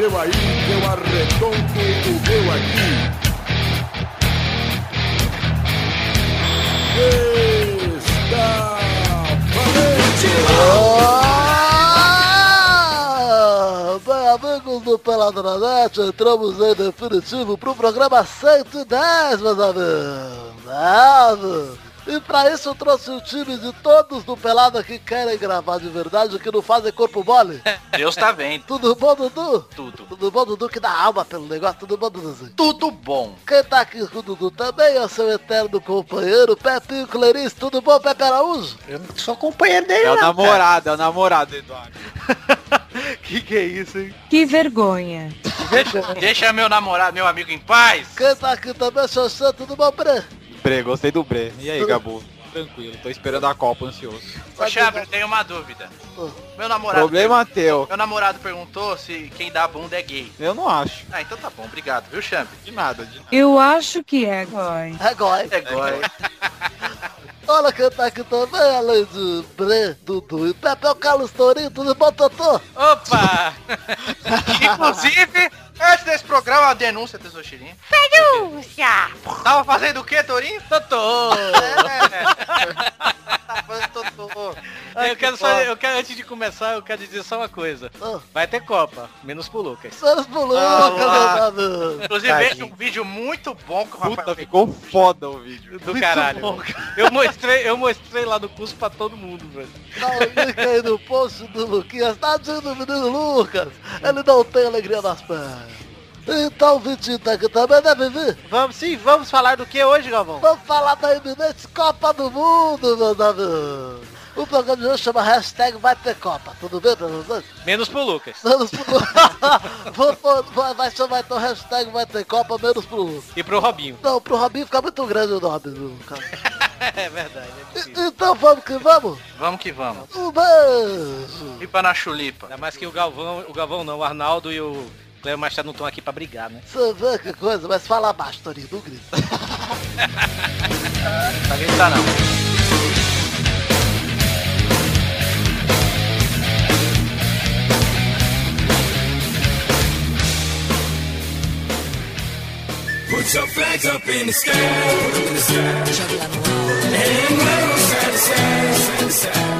seu aí, eu arredondo o meu aqui. Está Ah, Bem, amigos do Peladronete, entramos em definitivo pro programa 110, meus amigos. Ah, meu. E pra isso eu trouxe o time de todos do Pelada que querem gravar de verdade, que não fazem corpo mole. Deus tá vendo. Tudo bom, Dudu? Tudo. Tudo bom, Dudu, que dá alma pelo negócio? Tudo bom, Duduzinho? Tudo bom. Quem tá aqui com o Dudu também é o seu eterno companheiro, Pepinho Clarice. Tudo bom, Pepe Araújo? Eu não sou companheiro dele, É o não, namorado, é o namorado, Eduardo. Que que é isso, hein? Que vergonha. Deixa, deixa meu namorado, meu amigo em paz. Quem tá aqui também, Xoxã, tudo bom, Bre? Bre, gostei do Bre. E aí, Gabu? Tranquilo, tô esperando a Copa ansioso. Ô, Chabre, tenho uma dúvida. Meu namorado... Problema teu. Meu namorado perguntou se quem dá bunda é gay. Eu não acho. Ah, então tá bom, obrigado, viu, Champ? De nada, de nada. Eu acho que é, Gói. É gói. É gói. Olha quem tá aqui também, além de Bre, Dudu e Pepe, é o Carlos Torinho. Tudo bom, Totô? Opa! Inclusive, antes desse programa, a denúncia, Tesouxirinha. Denúncia! Tava fazendo o quê, Torinho? Totô! É. Tava fazendo totô. eu quero só, eu quero, antes de começar, eu quero dizer só uma coisa. Ah. Vai ter Copa, menos pro Lucas. Vamos pro Lucas, Ah. Inclusive, é um vídeo muito bom que o Puta, rapaz ficou foda o vídeo. Do Muito caralho. bom, eu mostrei, eu mostrei lá no curso pra todo mundo, velho. Dá o link aí no post do Luquinhas. Tadinho do menino Lucas. Ele não tem alegria nas pernas. Então o Vitinho tá aqui também, né, Vivi? Vamos sim, vamos falar do que hoje, Galvão? Vamos falar da iminente Copa do Mundo, meus amigos. O programa de hoje chama hashtag vai ter Copa. Tudo bem? Menos pro Lucas. Menos pro pôr- vai, chamar então hashtag vai ter Copa menos pro Lucas. E pro Robinho. Não, pro Robinho fica muito grande o nome do cara. é verdade, é. Então vamos que vamos. Vamos que vamos. Um beijo. Pipa na chulipa. Ainda mais que o Galvão, o Galvão não, o Arnaldo e o Cleber Machado não estão aqui pra brigar, né? Que coisa, mas fala baixo, Torinho, não grita. Tá gritar não. Put your flags up in the sky. In the sky. And wave 'em side to side, side to side.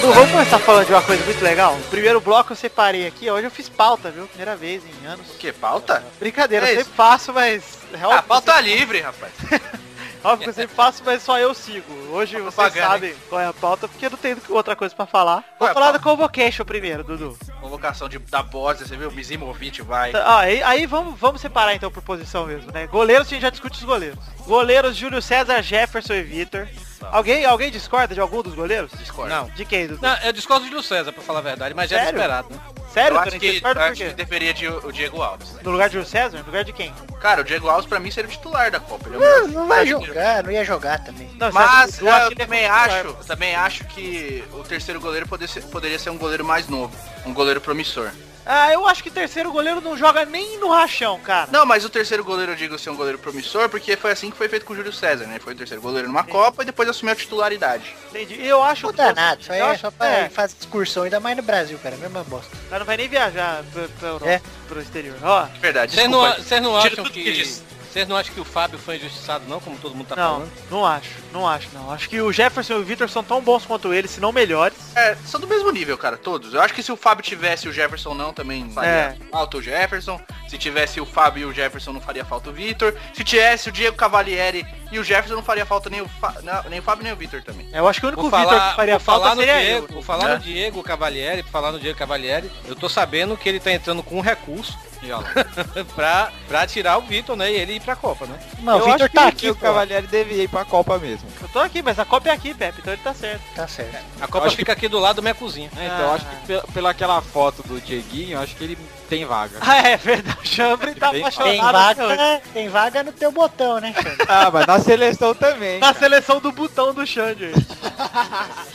Dudu, vamos começar falando de uma coisa muito legal? O primeiro bloco eu separei aqui, hoje eu fiz pauta, viu? Primeira vez em anos. Que pauta? Brincadeira, É eu sempre faço, mas... É Ah, pauta livre, rapaz. óbvio que eu sempre faço, mas só eu sigo. Hoje Tá vocês propaganda, sabem qual é a pauta, porque eu não tenho outra coisa pra falar. Vou Ué, falar do Convocation primeiro, Dudu. Convocação de, da Bosa, você viu? Mizimovic vai. Tá, ah, aí, aí vamos, vamos separar então por posição mesmo, né? Goleiros, a gente já discute os goleiros. Goleiros, Júlio César, Jefferson e Vitor. Alguém, alguém discorda de algum dos goleiros? Discord. Não. De quem? Não, eu discordo de Júlio César, pra falar a verdade, mas já é Sério? esperado, né? Sério, Eu acho que, discorda eu acho que deveria de o Diego Alves. No lugar de Júlio César? No lugar de quem? Cara, o Diego Alves pra mim seria o titular da Copa. Ele é o Não, melhor não vai jogar, não ia jogar também. Não, Mas eu, que ele é também acho, eu também acho que o terceiro goleiro poderia ser, poderia ser um goleiro mais novo, um goleiro promissor. Ah, eu acho que terceiro goleiro não joga nem no rachão, cara. Não, mas o terceiro goleiro eu digo ser um goleiro promissor, porque foi assim que foi feito com o Júlio César, né? Foi o terceiro goleiro numa Copa e depois assumiu a titularidade. Entendi. E eu acho Não dá nada, eu é acho- só pra é, ele fazer excursão, ainda mais no Brasil, cara, mesma bosta. mas não vai nem viajar pra, pra Europa, É. pro exterior. Ó, De verdade, Vocês não, não acham que... que. Vocês não acham que o Fábio foi injustiçado não, como todo mundo tá não, falando? não acho, não acho, não. Acho que o Jefferson e o Vitor são tão bons quanto ele, se não melhores. É, são do mesmo nível, cara, todos. Eu acho que se o Fábio tivesse o Jefferson não, também faria É. falta o Jefferson. Se tivesse o Fábio e o Jefferson, não faria falta o Vitor. Se tivesse o Diego Cavalieri e o Jefferson, não faria falta nem o, Fa... não, nem o Fábio nem o Vitor também. Eu acho que o único Vitor que faria falta no seria Diego, eu. vou falar né? no Diego Cavalieri, falar no Diego Cavalieri. Eu tô sabendo que ele tá entrando com um recurso. pra, pra tirar o Vitor, né? E ele ir pra Copa, né? Não, o Eu Vitor acho que tá o aqui, O. Cavalieri devia ir pra Copa mesmo. Eu tô aqui, mas a Copa é aqui, Pepe, então ele tá certo. Tá certo. A Copa fica aqui do lado da minha cozinha. É, então, eu Ah. acho que pela, pela aquela foto do Dieguinho, eu acho que ele tem vaga. Ah, é verdade. O Chambre tá Tem- apaixonado. Tem vaga, tem vaga no teu botão, né, Xande? Ah, mas na seleção também. Na seleção do botão do Xande.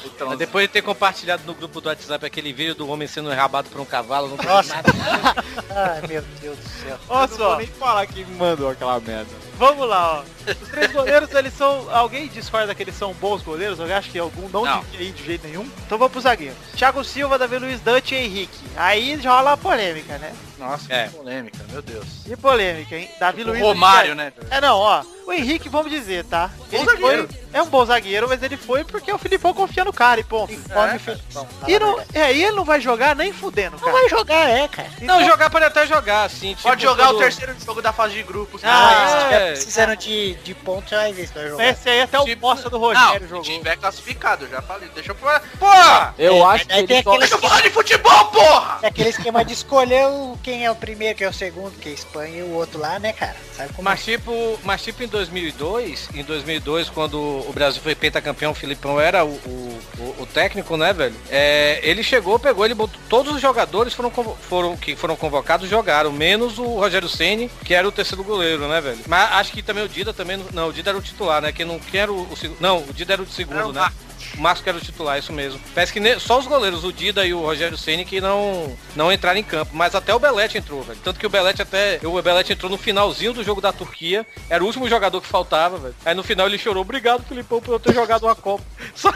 Então, Mas depois de ter compartilhado no grupo do WhatsApp aquele vídeo do homem sendo enrabado por um cavalo, não Nossa. nada. Ai, meu Deus do céu. Olha Eu não só, vou nem falar quem me mandou aquela merda. Vamos lá, ó. Os três goleiros, eles são... Alguém discorda que eles são bons goleiros? Eu acho que algum não, Não. ir de jeito nenhum. Então vamos pro zagueiro. Thiago Silva, Davi Luiz, Dante e Henrique. Aí já rola a polêmica, né? Nossa, É. que polêmica, meu Deus. E polêmica, hein? Davi O Luiz... Romário, né? É, não, ó. O Henrique, vamos dizer, tá? Bom Ele zagueiro. foi... É um bom zagueiro, mas ele foi porque o Filipão confia no cara e ponto. Come o Felipão. fala E, não, é, e ele não vai jogar nem fudendo, Não cara. vai jogar, é, cara. Não, jogar pode até jogar, assim. tipo, Pode jogar quando- o terceiro jogo da fase de grupos. Ah, se é. tiver precisando de, de pontos, você vai ver se vai jogar. Esse aí até o Tipo- bosta do Não, Rogério se jogou. tiver classificado, já falei. Deixa eu falar. Porra! Eu É, acho que aí ele tem só... aquele Deixa eu falar de futebol, porra! é aquele esquema de escolher o, quem é o primeiro, quem é o segundo, que é Espanha e o outro lá, né, cara? Sabe como Mas tipo, mas tipo em 2002, em 2002 quando o Brasil foi pentacampeão, o Filipão era o, o, o- técnico, né, velho? É, ele chegou, pegou, ele botou, todos os jogadores foram, foram que foram convocados jogaram, menos o Rogério Ceni, que era o terceiro goleiro, né, velho? Mas acho que também o Dida também, não- o Dida era o titular, né? Quem não quer o, o segundo, não, o Dida era o segundo, Era o né? O Marcos que era o titular, isso mesmo. Parece que só os goleiros, o Dida e o Rogério Ceni que não, não entraram em campo. Mas até o Belete entrou, velho. Tanto que o Belete até. O Belete entrou no finalzinho do jogo da Turquia. Era o último jogador que faltava, velho. Aí no final ele chorou. Obrigado, Filipão, por eu ter jogado uma Copa. Só...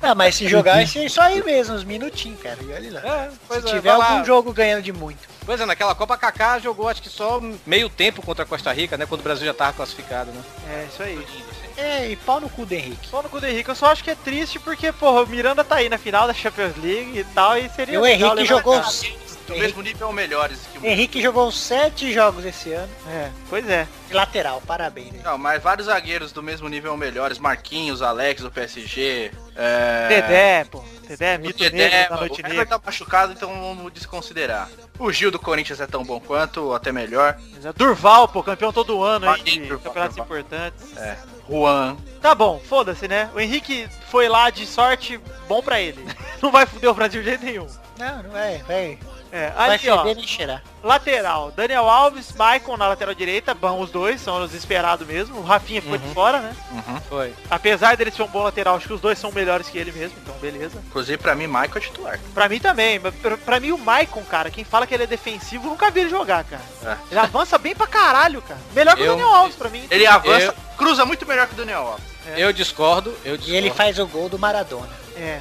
Ah, mas se jogar ser só aí mesmo, uns minutinhos, cara. E olha lá. É, se é, tiver vai lá. algum jogo ganhando de muito. Pois é, naquela Copa Kaká jogou acho que só meio tempo contra a Costa Rica, né? Quando o Brasil já tava classificado, né? É, isso aí. É, e pau no cu do Henrique. Só no cu do Henrique, eu só acho que é triste porque, porra, o Miranda tá aí na final da Champions League e tal, e seria E o Henrique jogou. Do mesmo nível ou melhores que o Henrique jogou sete jogos esse ano. É, pois é. Lateral, parabéns. né? Não, mas vários zagueiros do mesmo nível ou melhores. Marquinhos, Alex do PSG. É... Dedé, pô. Dedé, O mito Dedé, negro da o noite Hever negra. tá machucado, então vamos desconsiderar. O Gil do Corinthians é tão bom quanto, ou até melhor. Durval, pô, campeão todo ano aí de Durval, campeonatos Durval. importantes. É. Juan. Tá bom, foda-se, né? O Henrique foi lá de sorte, bom pra ele. Não vai fuder o Brasil de jeito nenhum. Não, não vai, vai. É, Vai ali, ó, feder nem cheirar. lateral. Daniel Alves, Maicon na lateral direita, bom os dois, são os esperados mesmo. O Rafinha ficou de fora, né? Foi. Apesar dele ser um bom lateral, acho que os dois são melhores que ele mesmo, então beleza. Inclusive, pra mim, Michael é titular. Pra mim também, mas pra, pra mim o Maicon, cara, quem fala que ele é defensivo, nunca vi ele jogar, cara. É. Ele avança bem pra caralho, cara. Melhor que Eu- o Daniel Alves pra mim. Ele avança, Eu- cruza muito melhor que o Daniel Alves. Eu discordo, eu E discordo. ele faz o gol do Maradona. É.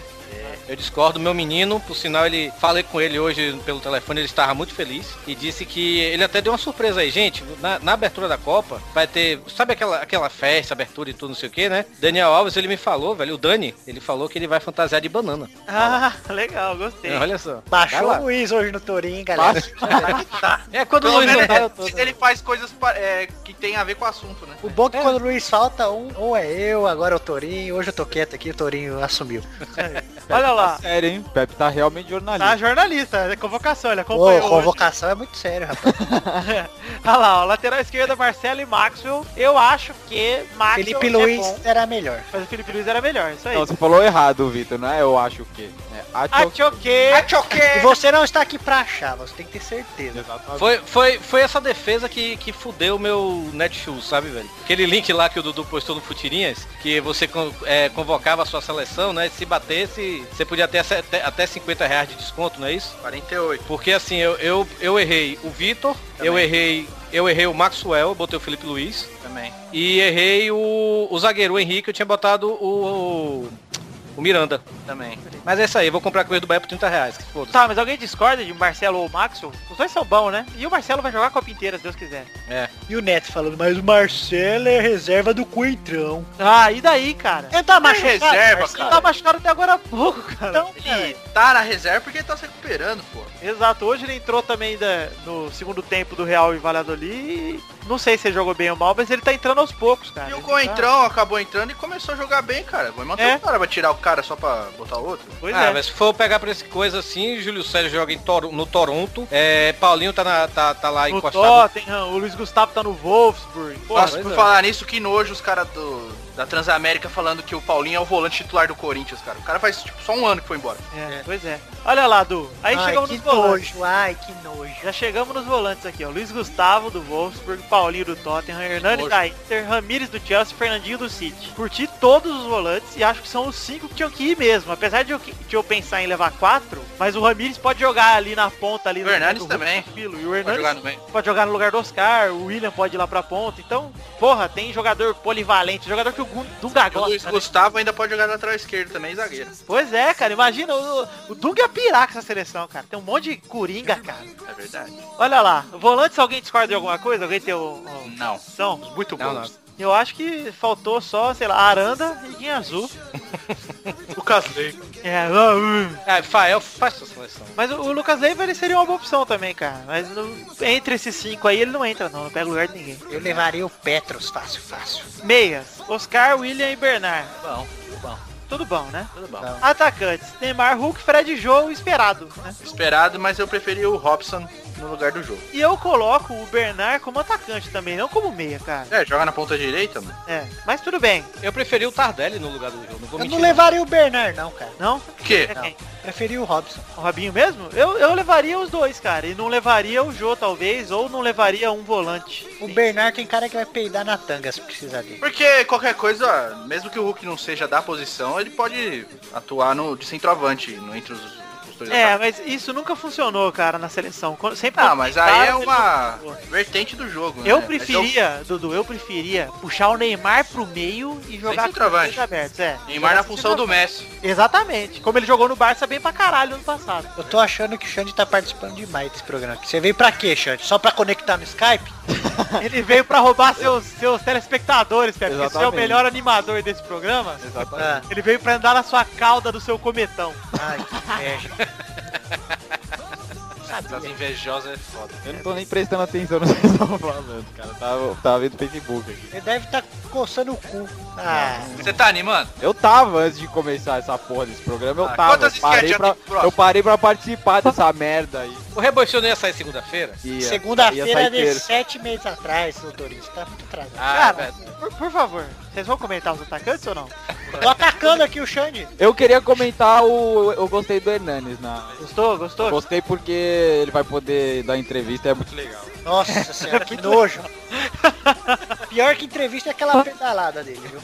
Eu discordo, meu menino, por sinal ele falei com ele hoje pelo telefone, ele estava muito feliz e disse que ele até deu uma surpresa aí, gente, na, na abertura da Copa vai ter, sabe aquela, aquela festa, abertura e tudo, não sei o que, né? Daniel Alves, ele me falou, velho, o Dani, ele falou que ele vai fantasiar de banana. Ah, legal, gostei. É, olha só. Baixou o Luiz hoje no Torinho, galera. É, quando o Pelo Luiz não tá, eu tô... ele, faz coisas é, que tem a ver com o assunto, né? O bom é que quando o Luiz falta, um, ou é eu, agora é o Torinho. Hoje eu tô quieto aqui, o Torinho assumiu. Olha lá. Sério, hein? Pepe tá realmente jornalista. Tá jornalista, é convocação, ele Ô, acompanhou. hoje. convocação é muito sério, rapaz. Olha lá, ó, lateral esquerda, Marcelo e Maxwell. Eu acho que Maxwell Felipe é Luiz bom, era melhor. mas o Felipe Luiz era melhor, isso aí. Não, você falou errado, Vitor, não é eu acho o quê? É acho o quê. Acho que... E você não está aqui pra achar, você tem que ter certeza. Exatamente. Foi, foi, foi essa defesa que, que fudeu o meu Netshoes, sabe, velho? Aquele link lá que o Dudu postou no Futirinhas, que você é, convocava a sua seleção, né? Se batesse, você podia ter até, até 50 reais de desconto, não é isso? 48. Porque assim, eu, eu, eu errei o Vitor, eu errei. Eu errei o Maxwell, eu botei o Felipe Luiz. Também. E errei o, o zagueiro, o Henrique, eu tinha botado o, o Miranda. Também. Mas é isso aí, vou comprar coisa do Bahia por 30 reais. Tá, mas alguém discorda de Marcelo ou Maxwell? Os dois são bons, né? E o Marcelo vai jogar a Copa inteira, se Deus quiser. É. E o Neto falando, mas o Marcelo é reserva do Coentrão. Ah, e daí, cara? Ele tá É machucado, reserva, Marcelo? Ele tá machucado até agora há pouco, cara. Então, Ele tá na reserva porque ele tá se recuperando, pô. Exato, hoje ele entrou também da- no segundo tempo do Real e Valladolid. e Não sei se ele jogou bem ou mal, mas ele tá entrando aos poucos, cara. E o Ele Coentrão acabou entrando e começou a jogar bem, cara. Vai manter É. o cara, vai tirar o cara só pra botar outro. Pois ah, é. mas se for pegar pra esse coisa assim, Júlio Sérgio joga em Toro- no Toronto, é, Paulinho tá, na- tá, tá lá No encostado. Tottenham, o Luiz Gustavo tá no Wolfsburg. Pô, Nossa, por é. falar nisso, que nojo os caras do da Transamérica falando que o Paulinho é o volante titular do Corinthians, cara. O cara faz tipo só um ano que foi embora. é, pois é. Olha lá, Du. Aí ai, chegamos que nos volantes. nojo, ai, que nojo. Já chegamos nos volantes aqui, ó. Luiz Gustavo do Wolfsburg, Paulinho do Tottenham, Hernani da Inter, Ramires do Chelsea, Fernandinho do City. Curti todos os volantes e acho que são os cinco que tinham que ir mesmo. Apesar de eu, que- de eu pensar em levar quatro, mas o Ramires pode jogar ali na ponta ali O do também. Tranquilo. E o Pode Hernandes jogar no meio. pode jogar no lugar do Oscar, o William pode ir lá pra ponta. Então, porra, tem jogador polivalente, jogador que o Gun- Dunga O Luiz gosta. né? Gustavo ainda pode jogar lateral esquerdo também, zagueiro. Pois é, cara, imagina, o, o Dunga ia pirar com essa seleção, cara. Tem um monte de coringa, cara. É verdade. Olha lá, volantes, alguém discorda de alguma coisa? Alguém tem o... o- Não. São? Muito Não, bons. Eu acho que faltou só, sei lá, Aranda e Guinha Azul. Lucas Leiva. É, uh. Ah, Fael, faz sua seleção. mas o, o Lucas Leiva ele seria uma boa opção também, cara. Mas no- entre esses cinco aí ele não entra não, não pega lugar de ninguém. Eu levaria o Petros fácil, fácil. Meias, Oscar, William e Bernard. Bom, bom. Tudo bom, né? Tudo bom. Atacantes, Neymar, Hulk, Fred e Joe, esperado, né? Esperado, mas eu preferi o Robson no lugar do jogo. E eu coloco o Bernard como atacante também, não como meia, cara. É, joga na ponta direita, mano. É, mas tudo bem. Eu preferi o Tardelli no lugar do jogo. Não vou Eu mentir, não levaria o Bernard, não, cara. Não? O quê? É quem? Preferi o Robson. O Robinho mesmo? Eu, eu levaria os dois, cara. E não levaria o Jô, talvez, ou não levaria um volante. O Bernard tem cara que vai peidar na tanga se precisar dele. Porque qualquer coisa, mesmo que o Hulk não seja da posição, ele pode atuar no, de centroavante, no, entre os, É, mas isso nunca funcionou, cara, na seleção. Sempre Ah, mas aí é uma vertente do jogo, né? Eu Mas preferia, Dudu, eu preferia puxar o Neymar pro meio e jogar com os abertos. É. Neymar na função do. Messi. Exatamente. Como ele jogou no Barça bem pra caralho ano passado. Eu tô achando que o Xande tá participando demais desse programa aqui. Você veio pra quê, Xande? Só pra conectar no Skype? Ele veio pra roubar seus, seus telespectadores, Pepe. Você é o melhor animador desse programa. Exatamente. Ele veio pra andar na sua cauda do seu cometão. ai, que inveja. Essas invejosas é foda. Eu não tô nem prestando atenção no que vocês estão falando, cara. Tava, tava vendo o Facebook aqui. Ele deve estar coçando o cu. Ah, Você tá animando? Eu tava antes de começar essa porra desse programa, eu Ah, tava. quantas Eu parei, pra, eu parei pra participar dessa merda aí. O Reboição não ia sair segunda-feira? Segunda-feira de terça. sete meses atrás, doutorista. Tá muito atrasado. Ah, Cara, por, por favor, vocês vão comentar os atacantes ou não? Tô atacando aqui o Xande. Eu queria comentar o. Eu gostei do Hernanes na. Gostou? Gostou? Gostei porque ele vai poder dar entrevista, é muito legal. Nossa senhora, que nojo. Pior que entrevista é aquela pedalada dele, viu?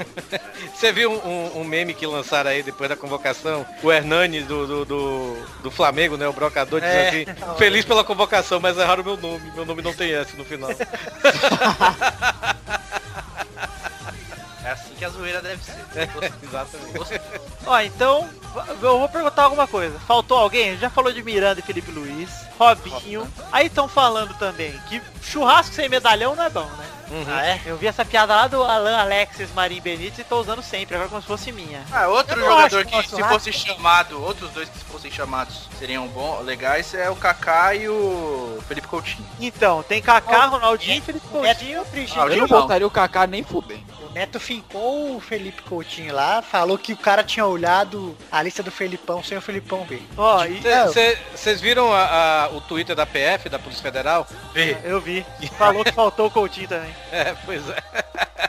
Você viu um, um- meme que lançaram aí depois da convocação? O Hernani do, do, do, do Flamengo, né? O brocador É. assim, feliz pela convocação, mas erraram meu nome. Meu nome não tem S no final. É assim que a zoeira deve ser. Exatamente. Ó, então, eu vou perguntar alguma coisa. Faltou alguém? Já falou de Miranda e Felipe Luiz, Robinho. Aí estão falando também que churrasco sem medalhão não é bom, né? Uhum. Ah, é? Eu vi essa piada lá do Alan Alexis Marim Benítez e tô usando sempre, agora como se fosse minha. Ah, outro jogador que nosso se fosse chamado, outros dois que se fossem chamados seriam bom, legais é o Kaká e o Felipe Coutinho. Então, tem Kaká, Ronaldinho e Felipe Coutinho. Ah, Eu não botaria o Kaká nem fudendo. O Neto fincou o Felipe Coutinho lá, falou que o cara tinha olhado a lista do Felipão sem o Felipão ver. Ó, e, Vocês viram a- a- o Twitter da PF, da Polícia Federal? eu vi. Falou que faltou o Coutinho também. É, pois é.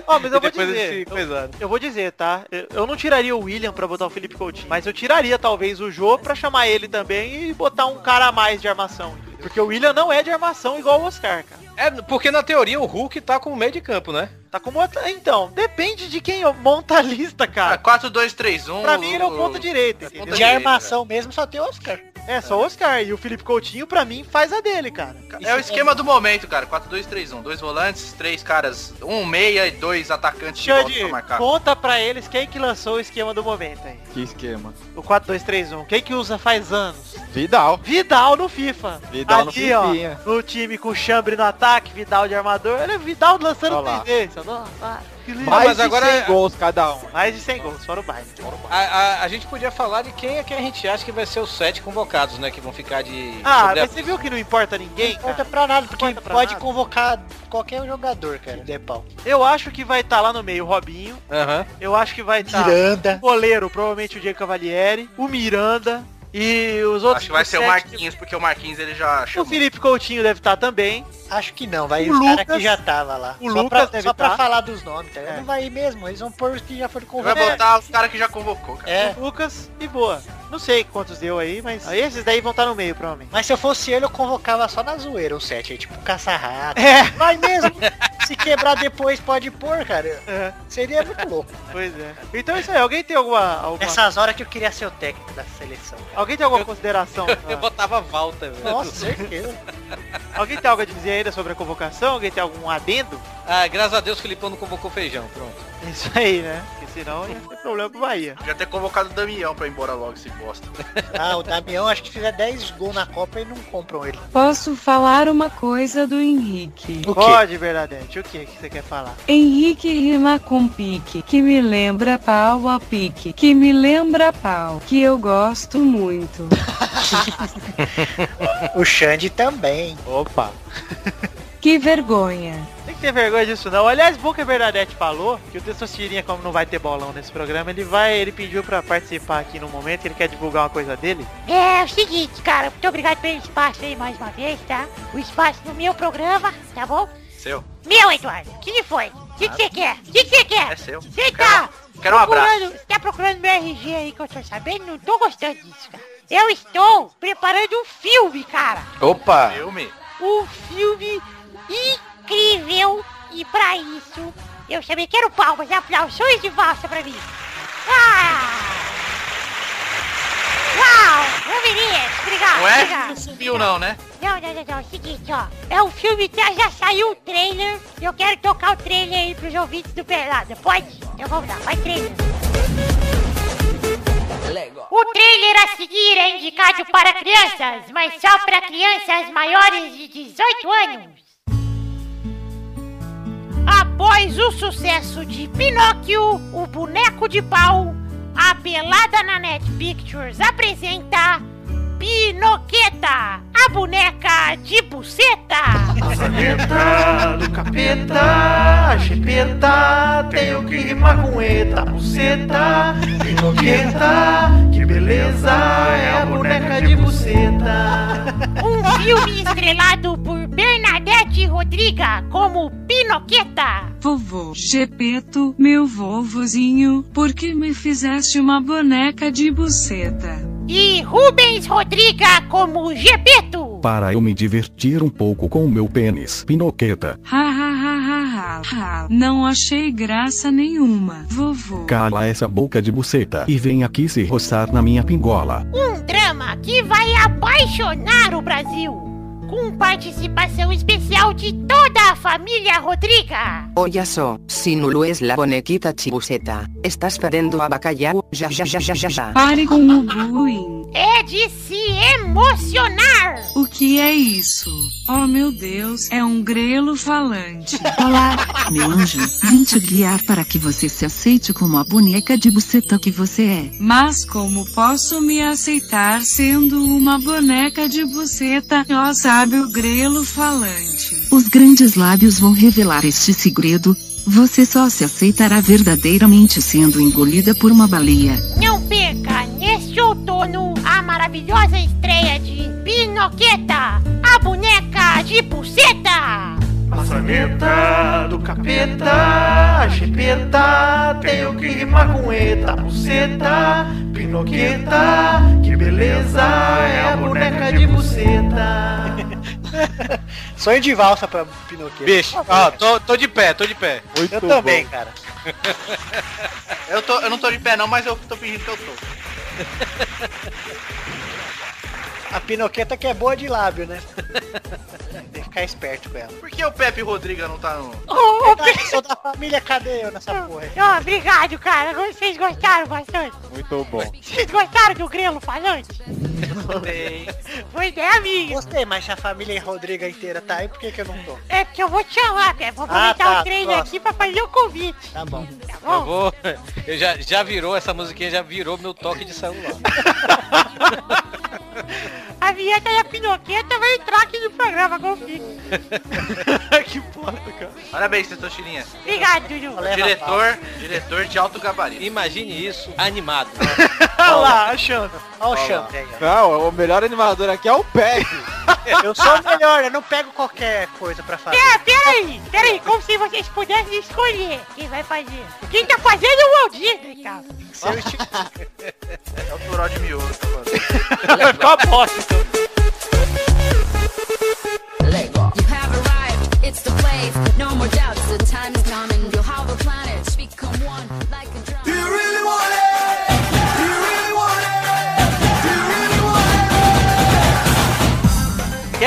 Ó, mas eu vou dizer. eu-. Eu vou dizer, tá? Eu- Eu não tiraria o William pra botar o Felipe Coutinho, mas eu tiraria talvez o Jô pra chamar ele também e botar um cara a mais de armação. Porque o William não é de armação igual o Oscar, cara. É, porque na teoria o Hulk tá como meio de campo, né? Tá como outra... Então, depende de quem monta a lista, Ah, cara. 4, 2, 3, 1. Pra mim ele é o ponto direito, ponta De direita, armação mesmo só tem o Oscar. É, só o Oscar. E o Felipe Coutinho, pra mim, faz a dele, cara. É o esquema do momento, cara. 4, 2, 3, 1. Dois volantes, três caras, um meia e dois atacantes de volta Xande, pra marcar. conta pra eles quem que lançou o esquema do momento aí. Que esquema. O 4-2-3-1. Quem que usa faz anos? Vidal. Vidal no FIFA. Vidal no Ali, ó, Fifinha. no time com o Chambre no ataque, Vidal de armador. Olha, Vidal lançando tendência. Nossa, que lindo. Mais mas de agora 100 é- gols cada um. Mais de 100 gols, fora o baile. A, a- a gente podia falar de quem é que a gente acha que vai ser os sete convocados, né? Que vão ficar de. Ah, sobre a- mas você viu que não importa ninguém, Não importa cara? pra nada, porque pra pode nada. convocar qualquer jogador, cara. De pau. Eu acho que vai estar lá no meio o Robinho. Aham. Eu acho que vai estar o Miranda. goleiro, provavelmente o Diego Cavalieri. O Miranda. E os outros... Acho que vai ser o Marquinhos, porque o Marquinhos ele já O chamou. Felipe Coutinho deve estar também. Acho que não, vai O os caras Lucas- que já tava lá. o só Lucas pra, deve só pra tá. falar dos nomes, tá? É. Não vai ir mesmo, eles vão pôr os que já foram Vai convocados. botar os caras que já convocou, cara. É, O Lucas e boa. Não sei quantos deu aí, mas esses daí vão estar no meio, provavelmente. mas se eu fosse ele, eu convocava só na zoeira o 7 aí, tipo caça-rato. É, Vai mesmo! Se quebrar depois pode pôr, cara. É, Seria muito louco. pois é. Então é isso aí. Alguém tem alguma... alguma... Nessas horas que eu queria ser o técnico da seleção. Alguém tem alguma consideração? Eu botava Walter, velho. Nossa, certeza. Alguém tem algo a dizer ainda sobre a convocação? Alguém tem algum adendo? Ah, graças a Deus o Filipão não convocou feijão, pronto. Isso aí, né? Porque senão ia ter problema pro Bahia. Já ter convocado o Damião pra ir embora logo, esse bosta. Ah, o Damião acho que fizer 10 gols na Copa e não compram ele. Posso falar uma coisa do Henrique? O? Pode, Bernadette. O que que você quer falar? Henrique rima com pique, que me lembra pau a pique, que me lembra pau, que eu gosto muito. O Xande também. Opa. Que vergonha. Tem que ter vergonha disso não. Aliás, bom que a Bernadette falou que o Testosterinha, como não vai ter bolão nesse programa, ele vai, ele pediu pra participar aqui no momento, ele quer divulgar uma coisa dele. É o seguinte, cara, muito obrigado pelo espaço aí mais uma vez, tá? O espaço no meu programa, tá bom? Seu. Meu, Eduardo, o que, foi? O que que você quer? O que você quer? É seu. Você tá Quero um abraço. procurando, você tá procurando meu RG aí que eu tô sabendo? Não tô gostando disso, cara. Eu estou preparando um filme, cara. Opa! Filme? Um filme incrível. E pra isso, eu chamei, quero palmas, aplausos de valsa pra mim. Ah! Uau! Romerinhas, obrigado, Não é? obrigado. Não subiu não, né? Não, não, não, não. É o seguinte, ó. É um filme que já saiu o trailer. E eu quero tocar o trailer aí pros ouvintes do Pelada. Pode? Então vamos lá, vai trailer. O trailer a seguir é indicado para crianças, mas só para crianças maiores de 18 anos. Após o sucesso de Pinóquio, o boneco de pau, a pelada na Net Pictures apresenta Pinoqueta, a boneca de buceta. Planeta do capeta, a chipeta, tenho que rimar com eta, buceta, pinoqueta, que beleza, é a boneca de buceta. Um filme estrelado por Bernadette Rodriga como Pinoqueta. Vovô Gepeto, meu vovozinho, por que me fizeste uma boneca de buceta? E Rubens Rodriga como Gepeto. Para eu me divertir um pouco com o meu pênis, Pinoqueta. Ha ha ha ha ha ha. Não achei graça nenhuma, vovô. Cala essa boca de buceta e vem aqui se roçar na minha pingola. Um drama que vai apaixonar o Brasil. Com participação especial de toda a família Rodriga. Olha só, se Nulu és la bonequita chibuseta, estás fazendo a bacalhau, já já já já já já. Pare com o bullying. É de se emocionar. O que é isso? Oh meu Deus, é um grelo falante. Olá, meu anjo. Vim te guiar para que você se aceite como a boneca de buceta que você é. Mas como posso me aceitar sendo uma boneca de buceta? Ó sabe o grelo falante. Os grandes lábios vão revelar este segredo. Você só se aceitará verdadeiramente sendo engolida por uma baleia. Não perca neste outono a maravilhosa estreia de Pinoqueta, a boneca de buceta. Maçaneta do capeta, a chipeta, tenho que rimar com eta, buceta, pinoqueta, que beleza, é a boneca de buceta. Sonho de valsa pra Pinocchio. Bicho, ó, tô, tô de pé, tô de pé. Muito Eu bom. também, cara. Eu, tô, eu não tô de pé não, mas eu tô fingindo que eu tô. A Pinoqueta que é boa de lábio, né? Ficar esperto com ela. Por que o Pepe Rodriga não tá no... Oh, Eu sou da família, cadê eu nessa porra? oh, obrigado, cara. Vocês gostaram bastante? Muito bom. Vocês gostaram do grelo falante? Foi ideia minha. Gostei, mas se a família Rodriga inteira tá aí, por que, que eu não tô? É porque eu vou te chamar, cara. Vou Ah, aproveitar tá, o treino próximo. aqui pra fazer o convite. Tá bom. Tá Eu bom? vou. Eu já, já virou, essa musiquinha já virou meu toque de celular. A vinheta da Pinoqueta vai entrar aqui no programa, confia. que bosta, cara. Parabéns, Testosterinha. Obrigado, Dudu. Leva Diretor, diretor de alto gabarito. Imagine isso animado. Olha lá, achando. Olha o Olha lá. champ aí. Não, o melhor animador aqui é o Pepe. Eu sou o melhor, eu não pego qualquer coisa pra fazer. É, peraí, peraí, como se vocês pudessem escolher quem vai fazer. Quem tá fazendo é o Walt Disney, cara. Seu estilo. É o Turó de miolo. tá falando. Vai ficar uma bosta, então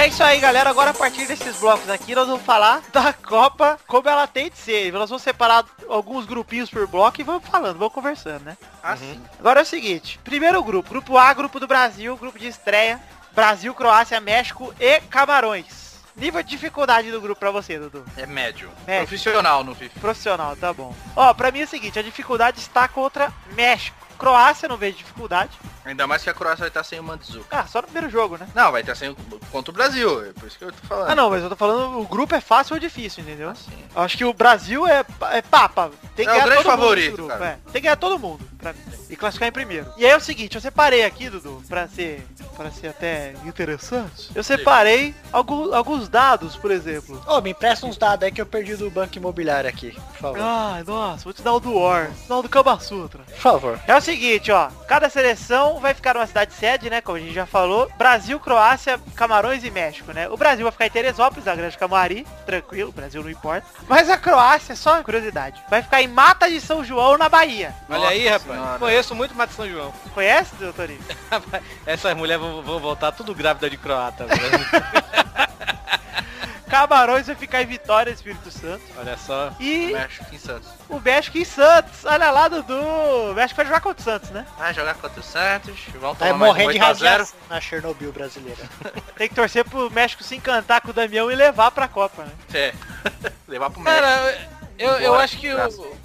é isso aí, galera. Agora, a partir desses blocos aqui, nós vamos falar da Copa como ela tem de ser. Nós vamos separar alguns grupinhos por bloco e vamos falando, vamos conversando, né? Assim. Uhum. Agora é o seguinte. Primeiro grupo. Grupo A, grupo do Brasil, grupo de estreia. Brasil, Croácia, México e Camarões. Nível de dificuldade do grupo pra você, Dudu. É médio. Médio. Profissional no FIFA. Profissional, tá bom. Ó, pra mim é o seguinte, a dificuldade está contra México. Croácia não vejo dificuldade. Ainda mais que a Croácia vai estar sem o Mandzukic. Ah, só no primeiro jogo, né? Não, vai estar sem o... contra o Brasil. É por isso que eu tô falando. Ah, não, mas eu tô falando, o grupo é fácil ou difícil, entendeu? Eu acho que o Brasil é, é papa. Tem que É o grande todo favorito, nesse grupo, cara. é. Tem que ganhar todo mundo, pra mim. E classificar em primeiro. E aí é o seguinte, eu separei aqui, Dudu, pra ser, pra ser até interessante. Eu separei alguns, alguns dados, por exemplo. Ô, me empresta uns dados aí que eu perdi do banco imobiliário aqui, por favor. Ai, nossa, vou te dar o do War, vou te dar o do Kama Sutra. Por favor. É o seguinte, ó. Cada seleção vai ficar numa cidade sede, né? Como a gente já falou. Brasil, Croácia, Camarões e México, né? O Brasil vai ficar em Teresópolis, na Grande Camari. Tranquilo, o Brasil não importa. Mas a Croácia, só curiosidade, vai ficar em Mata de São João, na Bahia. Olha aí, Nossa rapaz. Senhora. Conheço muito Mato São João. Conhece, doutorinho? Essas mulheres vão, vão voltar tudo grávida de croata. Camarões vai ficar em Vitória, Espírito Santo. Olha só. E México em Santos. o México em Santos. Olha lá, Dudu. O México vai jogar contra o Santos, né? Vai jogar contra o Santos. Vão Vai tomar um morrer de 8 a 0. radiação na Chernobyl brasileira. Tem que torcer pro México se encantar com o Damião e levar pra Copa, né? É. Levar pro México. Cara, eu, eu acho que o,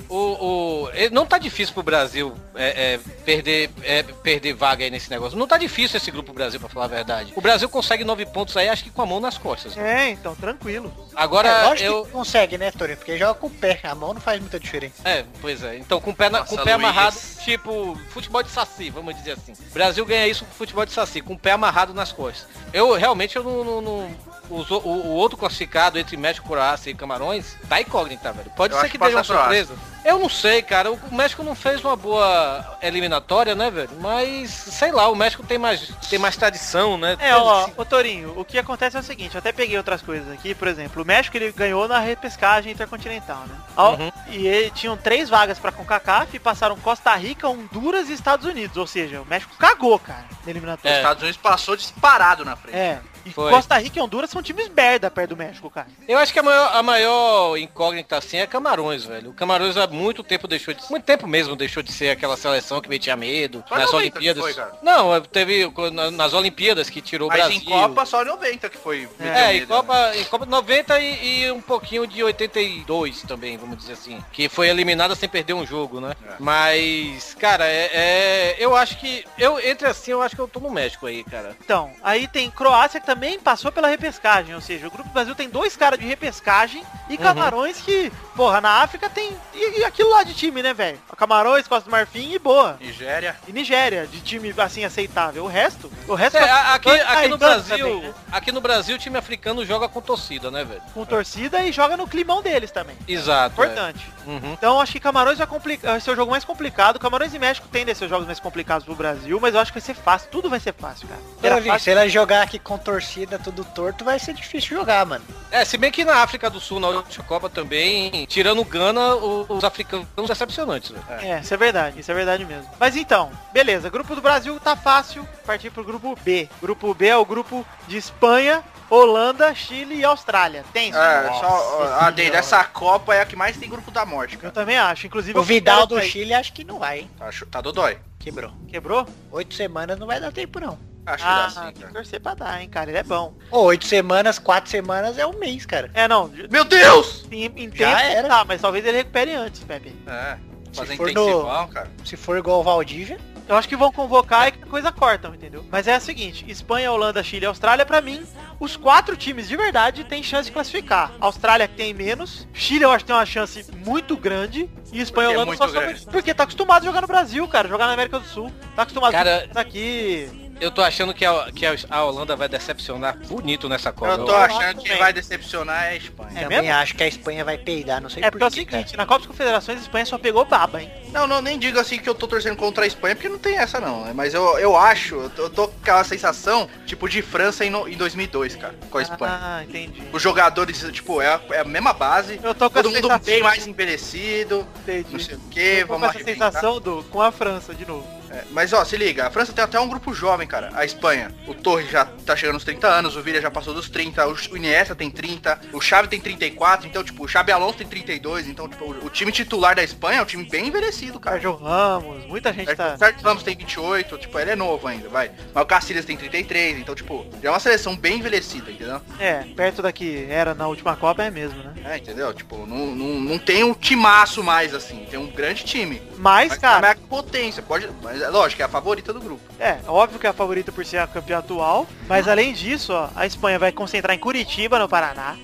o, o- não tá difícil pro Brasil é, é, perder, é, perder vaga aí nesse negócio. Não tá difícil esse grupo Brasil, pra falar a verdade. O Brasil consegue nove pontos aí, acho que com a mão nas costas. É, então, tranquilo. Agora, é, lógico eu... que consegue, né, Torinho? Porque joga com o pé. A mão não faz muita diferença. É, pois é. Então com o pé, na- Nossa, com o pé Luiz. amarrado, tipo, futebol de saci, vamos dizer assim. O Brasil ganha isso com futebol de saci, com o pé amarrado nas costas. Eu realmente eu não. não- não- os o, o outro classificado entre México, Croácia e Camarões tá incógnita, velho. Pode Eu ser que dê uma surpresa. Eu não sei, cara. O México não fez uma boa eliminatória, né, velho? Mas, sei lá, o México tem mais, tem mais tradição, né? É, ó, ô Torinho, o que acontece é o seguinte, eu até peguei outras coisas aqui, por exemplo, o México ele ganhou na repescagem intercontinental, né? Uhum. E ele tinham três vagas pra CONCACAF e passaram Costa Rica, Honduras e Estados Unidos, ou seja, o México cagou, cara, na Os eliminatória. Estados Unidos passou disparado na frente. É. E Foi. Costa Rica e Honduras são times merda perto do México, cara. Eu acho que a maior, a maior incógnita assim é Camarões, velho. O Camarões há muito tempo deixou de muito tempo mesmo deixou de ser aquela seleção que metia medo Só nas 90 que Olimpíadas. foi. Não, teve na- nas Olimpíadas que tirou o Mas Brasil. em Copa só 90 que foi. É, meteu em medo, Copa, em Copa 90 e, e um pouquinho de 82 também, vamos dizer assim. Que foi eliminada sem perder um jogo, né? É. Mas, cara, é, é- Eu acho que. Eu, entre assim, eu acho que eu tô no México aí, cara. Então, aí tem Croácia que também passou pela repescagem, ou seja, o Grupo Brasil tem dois caras de repescagem e Camarões que, porra, na África tem e, e aquilo lá de time, né, velho? Camarões, Costa do Marfim e boa. Nigéria. E Nigéria, de time assim aceitável. O resto, o resto É, a- aqui, Ah, aqui no Brasil, também, né? aqui no Brasil o time africano joga com torcida, né, velho? com torcida e joga no climão deles também. Exato. é. Importante. Uhum. Então acho que Camarões vai, complicar, vai ser o jogo mais complicado. Camarões e México tendem a ser os jogos mais complicados pro Brasil, mas eu acho que vai ser fácil. Tudo vai ser fácil, cara. Pera, Era fácil. se ela jogar aqui com torcida tudo torto, vai ser difícil jogar, mano. É, se bem que na África do Sul, na última Copa também, tirando o Gana, os africanos são decepcionantes, velho. É, isso é verdade, isso é verdade mesmo. Mas então, beleza, grupo do Brasil tá fácil, partir pro grupo B. Grupo B é o grupo de Espanha, Holanda, Chile e Austrália. Tem isso? É, só, a dele, essa Copa é a que mais tem grupo da morte, Eu cara. também acho, inclusive O eu Vidal do. Chile acho que não vai, hein? Tá, tá dodói. Quebrou. Quebrou? Oito semanas não vai dar tempo, não. Acho que Ah, dá sim, tem que cara. torcer pra dar, hein, cara, ele é bom. Ô, oito semanas, quatro semanas é um mês, cara. É, não, Meu Deus! em, em Já tempo era. tá, mas talvez ele recupere antes, Pepe. É, fazer for intensivão, cara. Se for igual o Valdívia, Eu acho que vão convocar e que a coisa cortam, entendeu? Mas é o seguinte, Espanha, Holanda, Chile e Austrália, pra mim, os quatro times de verdade têm chance de classificar. Austrália que tem menos, Chile eu acho que tem uma chance muito grande, e Espanha e é Holanda muito só grande. Porque tá acostumado a jogar no Brasil, cara, jogar na América do Sul. Tá acostumado Cara, a aqui. Eu tô achando que a, que a- Holanda vai decepcionar bonito nessa Copa. Eu tô achando que vai decepcionar é a Espanha. É também mesmo? acho que a Espanha vai peidar, não sei É por porque é o quê, seguinte, na Copa das Confederações a Espanha só pegou baba, hein? Não, não, nem digo assim que eu tô torcendo contra a Espanha, porque não tem essa não. Mas eu, eu acho, eu tô, eu tô com aquela sensação, tipo, de França em, no- em 2002, cara, com a Espanha. Ah, entendi. Os jogadores, tipo, é a, é a mesma base. Eu tô com Todo mundo sensação. bem mais envelhecido, Entendi. não sei o que, vamos essa arrebentar. sensação do, com a França de novo. É, mas ó, se liga, a França tem até um grupo jovem, cara. A Espanha, o Torre já tá chegando aos 30 anos, o Villa já passou dos 30, o Iniesta tem 30, o Xavi tem 34, então, tipo, o Xabi Alonso tem 32, então, tipo, o, o time titular da Espanha é um time bem envelhecido, cara. Sérgio Ramos, muita gente tá... O Sérgio Ramos tem 28, tipo, ele é novo ainda, vai. Mas o Cacilhas tem 33, então, tipo, já é uma seleção bem envelhecida, entendeu? É, perto da que era na última Copa é mesmo, né? É, entendeu? Tipo, não, não, não tem um timaço mais, assim, tem um grande time. Mas, Mas cara, é potência, pode. Mas lógico, é a favorita do grupo. É, óbvio que é a favorita por ser a campeã atual, mas além disso, ó, a Espanha vai concentrar em Curitiba, no Paraná.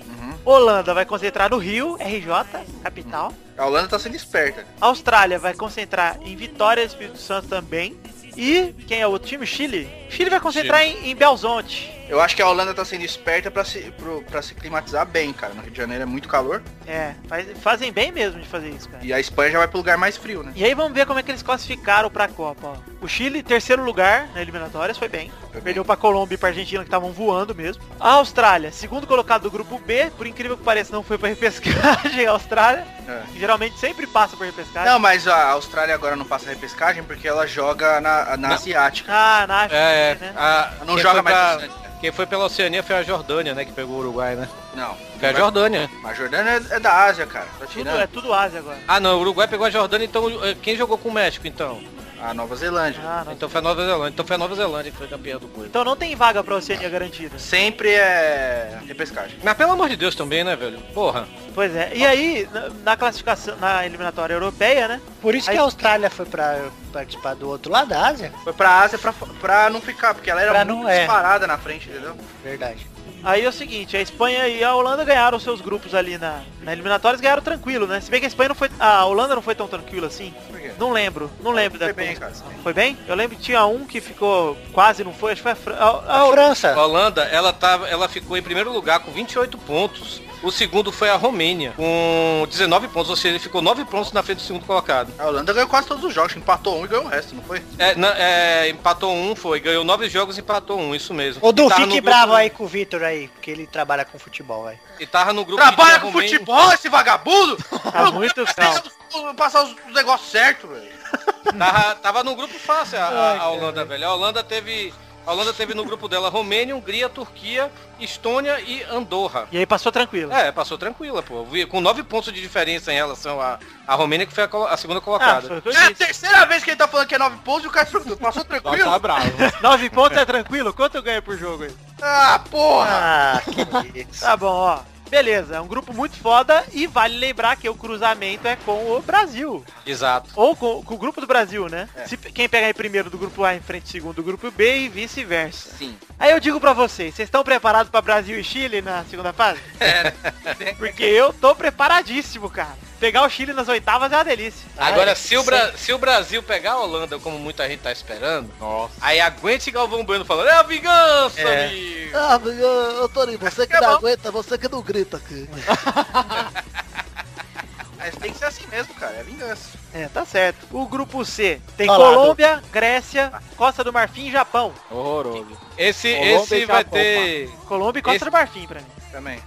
Holanda vai concentrar no Rio, RJ, capital. A Holanda tá sendo esperta. A Austrália vai concentrar em Vitória, Espírito Santo também. E quem é o outro time? Chile? Chile vai concentrar em, em Belzonte. Eu acho que a Holanda tá sendo esperta pra se, pro, pra se climatizar bem, cara. No Rio de Janeiro é muito calor. É, faz- fazem bem mesmo de fazer isso, cara. E a Espanha já vai pro lugar mais frio, né? E aí vamos ver como é que eles classificaram pra Copa, ó. O Chile, terceiro lugar na eliminatórias, foi bem. Perdeu pra Colômbia e pra Argentina que estavam voando mesmo. A Austrália, segundo colocado do grupo B, por incrível que pareça, não foi pra repescagem a Austrália. Que geralmente sempre passa por repescagem. Não, mas a Austrália agora não passa repescagem porque ela joga na, na. Asiática. Ah, na É, é. né? A, Não quem joga foi mais pra-. Quem foi pela Oceania foi a Jordânia, né? Que pegou o Uruguai, né? Não. Foi a Jordânia. A Jordânia é, é da Ásia, cara. Tá Tudo, é tudo Ásia agora. Ah, não, o Uruguai pegou a Jordânia, então eh, quem jogou com o México, então? A Nova Zelândia. Ah. Então foi a Nova Zelândia. Então foi a Nova Zelândia que foi campeã do coisa. Então não tem vaga pra Oceania garantida. Sempre é repescagem. Mas pelo amor de Deus também, né, velho? Porra. Pois é. E aí, na, classificação, na eliminatória europeia, né? Por isso Aí- que a Austrália foi pra participar do outro lado da Ásia. Foi pra Ásia pra, pra não ficar, porque ela era Pra muito não- é. disparada na frente, entendeu? Verdade. Aí é o seguinte, a Espanha e a Holanda ganharam seus grupos ali na, na eliminatórias, ganharam tranquilo, né? Se bem que a Espanha não foi. A Holanda não foi tão tranquilo assim. Não lembro, não lembro da Foi bem, cara. Foi bem? Eu lembro que tinha um que ficou quase não foi, acho que foi a, Fran... a, a- A França. A Holanda, ela, tava, ela ficou em primeiro lugar com 28 pontos. O segundo foi a Romênia, com 19 pontos, ou seja, ele ficou 9 pontos na frente do segundo colocado. A Holanda ganhou quase todos os jogos, empatou um e ganhou o resto, não foi? É, na- é, empatou um, foi, ganhou nove jogos e empatou um, isso mesmo. Ô, Du, fique bravo aí com o Vitor aí, porque ele trabalha com futebol, aí. E tava no grupo Trabalha com Romênia- futebol, esse vagabundo! Tá muito calmo. Passar os os negócios certos, velho. Tava, tava no grupo fácil a, a- a Holanda, velho. A Holanda teve. A Holanda teve no grupo dela Romênia, Hungria, Turquia, Estônia e Andorra. E aí passou tranquilo. É, passou tranquila, pô. Com nove pontos de diferença em relação à à Romênia, que foi a, a segunda Ah, colocada. eu É a terceira vez que ele tá falando que é 9 pontos e o cara passou tranquilo. tá bravo. Nove pontos é tranquilo? Quanto eu ganho por jogo aí? Ah, porra! Ah, que isso. Tá bom, ó. Beleza, é um grupo muito foda e vale lembrar que o cruzamento é com o Brasil. Exato. Ou com, com o grupo do Brasil, né? Se, quem pegar em primeiro do grupo A em frente segundo do grupo B e vice-versa. Sim. Aí eu digo pra vocês, vocês estão preparados pra Brasil e Chile na segunda fase? É. Porque eu tô preparadíssimo, cara. Pegar o Chile nas oitavas é uma delícia. Agora, se o, Bra- se o Brasil pegar a Holanda, como muita gente tá esperando, Nossa. aí aguente Galvão Bueno falando, é a vingança, É. amigo. Ah, amigo, ô Torinho, você que É não bom. aguenta, você que não grita aqui. Mas tem que ser assim mesmo, cara. É vingança. É, tá certo. O grupo C tem Olá, Colômbia, Grécia, Costa do Marfim e Japão. Horroroso. Esse, Colômbia esse e vai Japão, ter... Colômbia e Costa Esse- do Marfim pra mim. Também.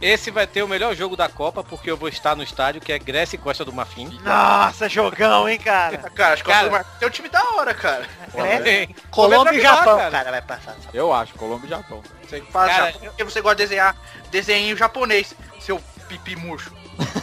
Esse vai ter o melhor jogo da Copa, porque eu vou estar no estádio, que é Grécia e Costa do Marfim. Nossa, jogão, hein, cara. Cara, acho que Cara- o Mar... tem um time da hora, cara. Grécia. Colômbia e Japão, lá, cara. vai passar. Eu acho, Colômbia e Japão. Você faz Cara, Japão, porque você gosta de desenhar desenho japonês, seu pipi murcho.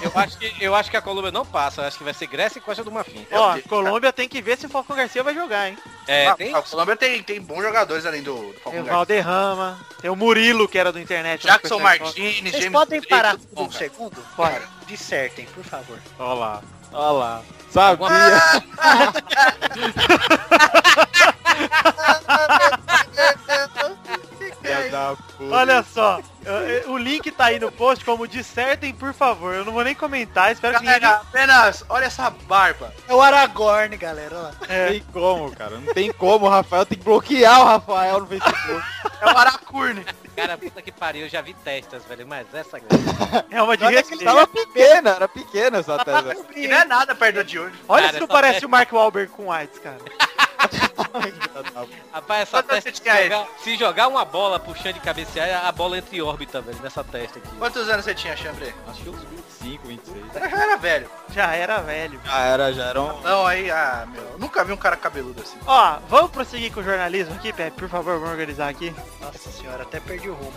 Eu acho, que, eu acho que a Colômbia não passa, eu acho que vai ser Grécia e Costa do Marfim. Ó, Deus, Colômbia tem que ver se o Falcão Garcia vai jogar, hein. É, Ah, tem... A Colômbia tem, tem bons jogadores além do, do Tem Falcão o Garcia. Valderrama, tem o Murilo, que era do internet. Jackson Martins. Vocês James podem Drake, parar tudo um segundo? Pode. Dissertem, por favor. Olha lá. Olha lá. Sabia. Filha da puta. Olha só, o link tá aí no post como dissertem, por favor. Eu não vou nem comentar, espero que Galera, ninguém... apenas, olha essa barba. É o Aragorn, galera. ó. Não tem como, cara. Não tem como. O Rafael tem que bloquear o Rafael no Facebook. É o Aracurne. Cara, puta que pariu, eu já vi testas, velho, mas essa... É uma de Olha que respeito. tava pequena, era pequena essa tesa. E não é nada perto de hoje. Olha Cara, se não parece testa- o Mark Wahlberg com AIDS, cara. Rapaz, essa Quantos testa, você se jogar, se jogar uma bola pro chão de cabecear, a bola entra em órbita, velho, nessa testa aqui. Quantos anos você tinha, Chambre? Acho que uns 25, 26. Eu já era velho. Já era velho. Já era, já era um... Não, aí, ah, meu, eu nunca vi um cara cabeludo assim. Ó, vamos prosseguir com o jornalismo aqui, Pepe, por favor, vamos organizar aqui. Nossa senhora, até perdi o rumo.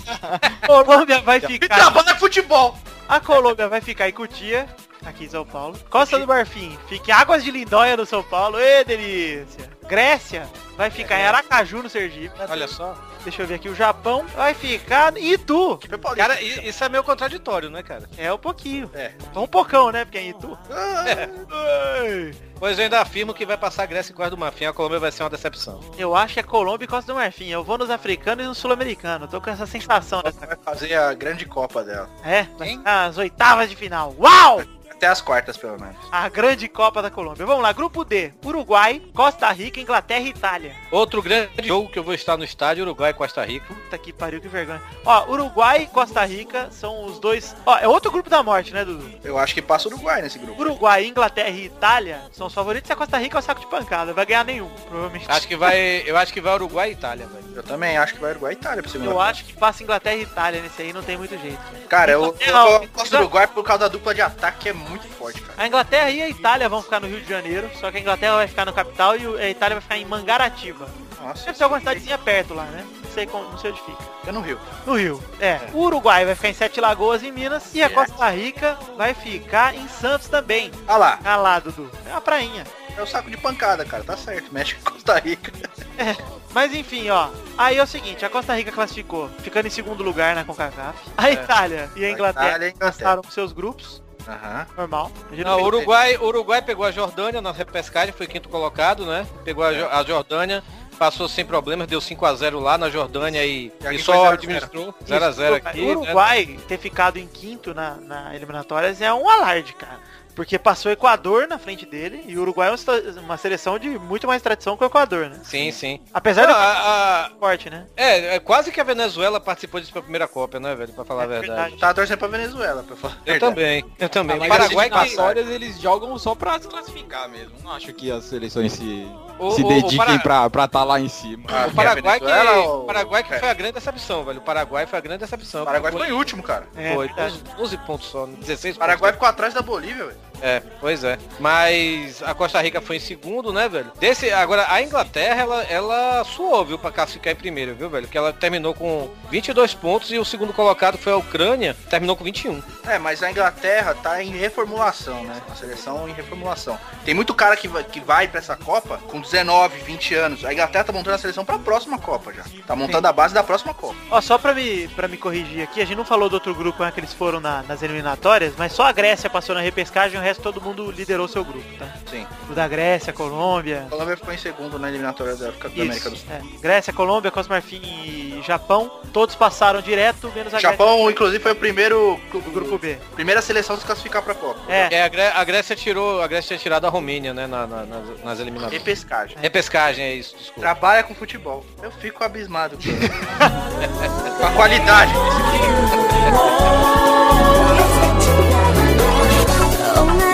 Colômbia vai E ficar. trabalha futebol. A Colômbia vai ficar em Cutia, aqui em São Paulo. Costa do Marfim, fica Águas de Lindóia no São Paulo. Ê, delícia. Grécia vai ficar em Aracaju, no Sergipe. Olha só. Deixa eu ver aqui. O Japão vai ficar em Itu. Cara, isso é meio contraditório, né, cara? É um pouquinho. É. Um pocão, né? Porque é em Itu. É. Pois eu ainda afirmo que vai passar a Grécia e Costa do Marfim, a Colômbia vai ser uma decepção. Eu acho que é Colômbia e Costa do Marfim. Eu vou nos africanos e nos sul-americanos. Tô com essa sensação dessa. Vai fazer a grande Copa dela. É, as oitavas de final. Uau! Até as quartas, pelo menos. A grande Copa da Colômbia. Vamos lá, grupo D. Uruguai, Costa Rica, Inglaterra e Itália. Outro grande jogo que eu vou estar no estádio, Uruguai e Costa Rica. Puta que pariu, que vergonha. Ó, Uruguai e Costa Rica são os dois. Ó, é outro grupo da morte, né, Dudu? Eu acho que passa o Uruguai nesse grupo. Uruguai, Inglaterra e Itália são os favoritos e a Costa Rica é o saco de pancada. Vai ganhar nenhum, provavelmente. Acho que vai. Eu acho que vai Uruguai e Itália, velho. Eu também acho que vai Uruguai e Itália pra segunda Eu acho que passa Inglaterra e Itália nesse aí, não tem muito jeito. Cara, eu, eu, Não, eu gosto do Uruguai por causa da dupla de ataque que é muito forte, cara. A Inglaterra e a Itália vão ficar no Rio de Janeiro, só que a Inglaterra vai ficar no capital e a Itália vai ficar em Mangaratiba. Nossa, Deve ser alguma cidadezinha perto lá, né? Não sei, como, não sei onde fica. fica no Rio. No Rio. É. O Uruguai vai ficar em Sete Lagoas, em Minas. E a. Costa Rica vai ficar em Santos também. Ah lá, Ah lá, Dudu. É uma prainha. é o saco de pancada, cara. Tá certo. México e Costa Rica. Mas enfim, ó. Aí é o seguinte, a Costa Rica classificou, ficando em segundo lugar na CONCACAF. A Itália e a A Inglaterra Itália a Inglaterra. passaram seus grupos, Aham. normal. Não, o Uruguai, Uruguai pegou a Jordânia na repescagem, foi quinto colocado, né? Pegou a, a Jordânia, passou sem problemas, deu 5x0 lá na Jordânia e, E e só 0 a 0. administrou 0x0 aqui. O né? Uruguai ter ficado em quinto na, na eliminatórias é um alarde, cara. Porque passou o Equador na frente dele e o Uruguai é uma, seleção de muito mais tradição que o Equador, né? Sim, sim. Apesar do Ah, a- a- forte, né? é, é quase que a Venezuela participou disso pela primeira Copa, né, velho? Pra falar a verdade. Tava torcendo pra Venezuela, pra falar. Eu verdade. também, eu também. Ah, o Paraguai as que... eliminatórias eles jogam só pra se classificar mesmo. Não acho que as seleções se, O- se o- o dediquem Para- pra estar tá lá em cima. Ah, O Paraguai que, Venezuela ou- Paraguai que É. foi a grande decepção, velho. O Paraguai foi a grande decepção. O Paraguai ficou em último, cara. É, Foi, verdade. 12, 12 pontos só, 16 O Paraguai pontos. ficou atrás da Bolívia, velho. É, pois é. Mas a Costa Rica foi em segundo, né, velho? Desse, agora, a Inglaterra, ela, ela suou, viu, pra classificar em primeiro, viu, velho? Que ela terminou com 22 pontos e o segundo colocado foi a Ucrânia, terminou com 21. É, mas a Inglaterra tá em reformulação, né? A seleção em reformulação. Tem muito cara que vai, que vai pra essa Copa com 19, 20 anos. A Inglaterra tá montando a seleção pra próxima Copa já. Tá montando a base da próxima Copa. Ó, só pra me, pra me corrigir aqui, a gente não falou do outro grupo né, que eles foram na- nas eliminatórias, mas só a Grécia passou na repescagem, o resto todo mundo liderou seu grupo, tá? Sim. O da Grécia, Colômbia. A Colômbia ficou em segundo na eliminatória da, África- da América do Sul. é. Grécia, Colômbia, Costa Marfim e Japão, todos passaram direto, menos a Japão, inclusive, foi o primeiro Grécia do grupo B. primeira seleção a se classificar pra Copa. É, É, a, Gré- a Grécia tirou, a Grécia tinha tirado a Romênia, né, na- na- nas, nas eliminatórias. Repescagem. Repescagem, é isso, desculpa. Trabalha com futebol. Eu fico abismado com a qualidade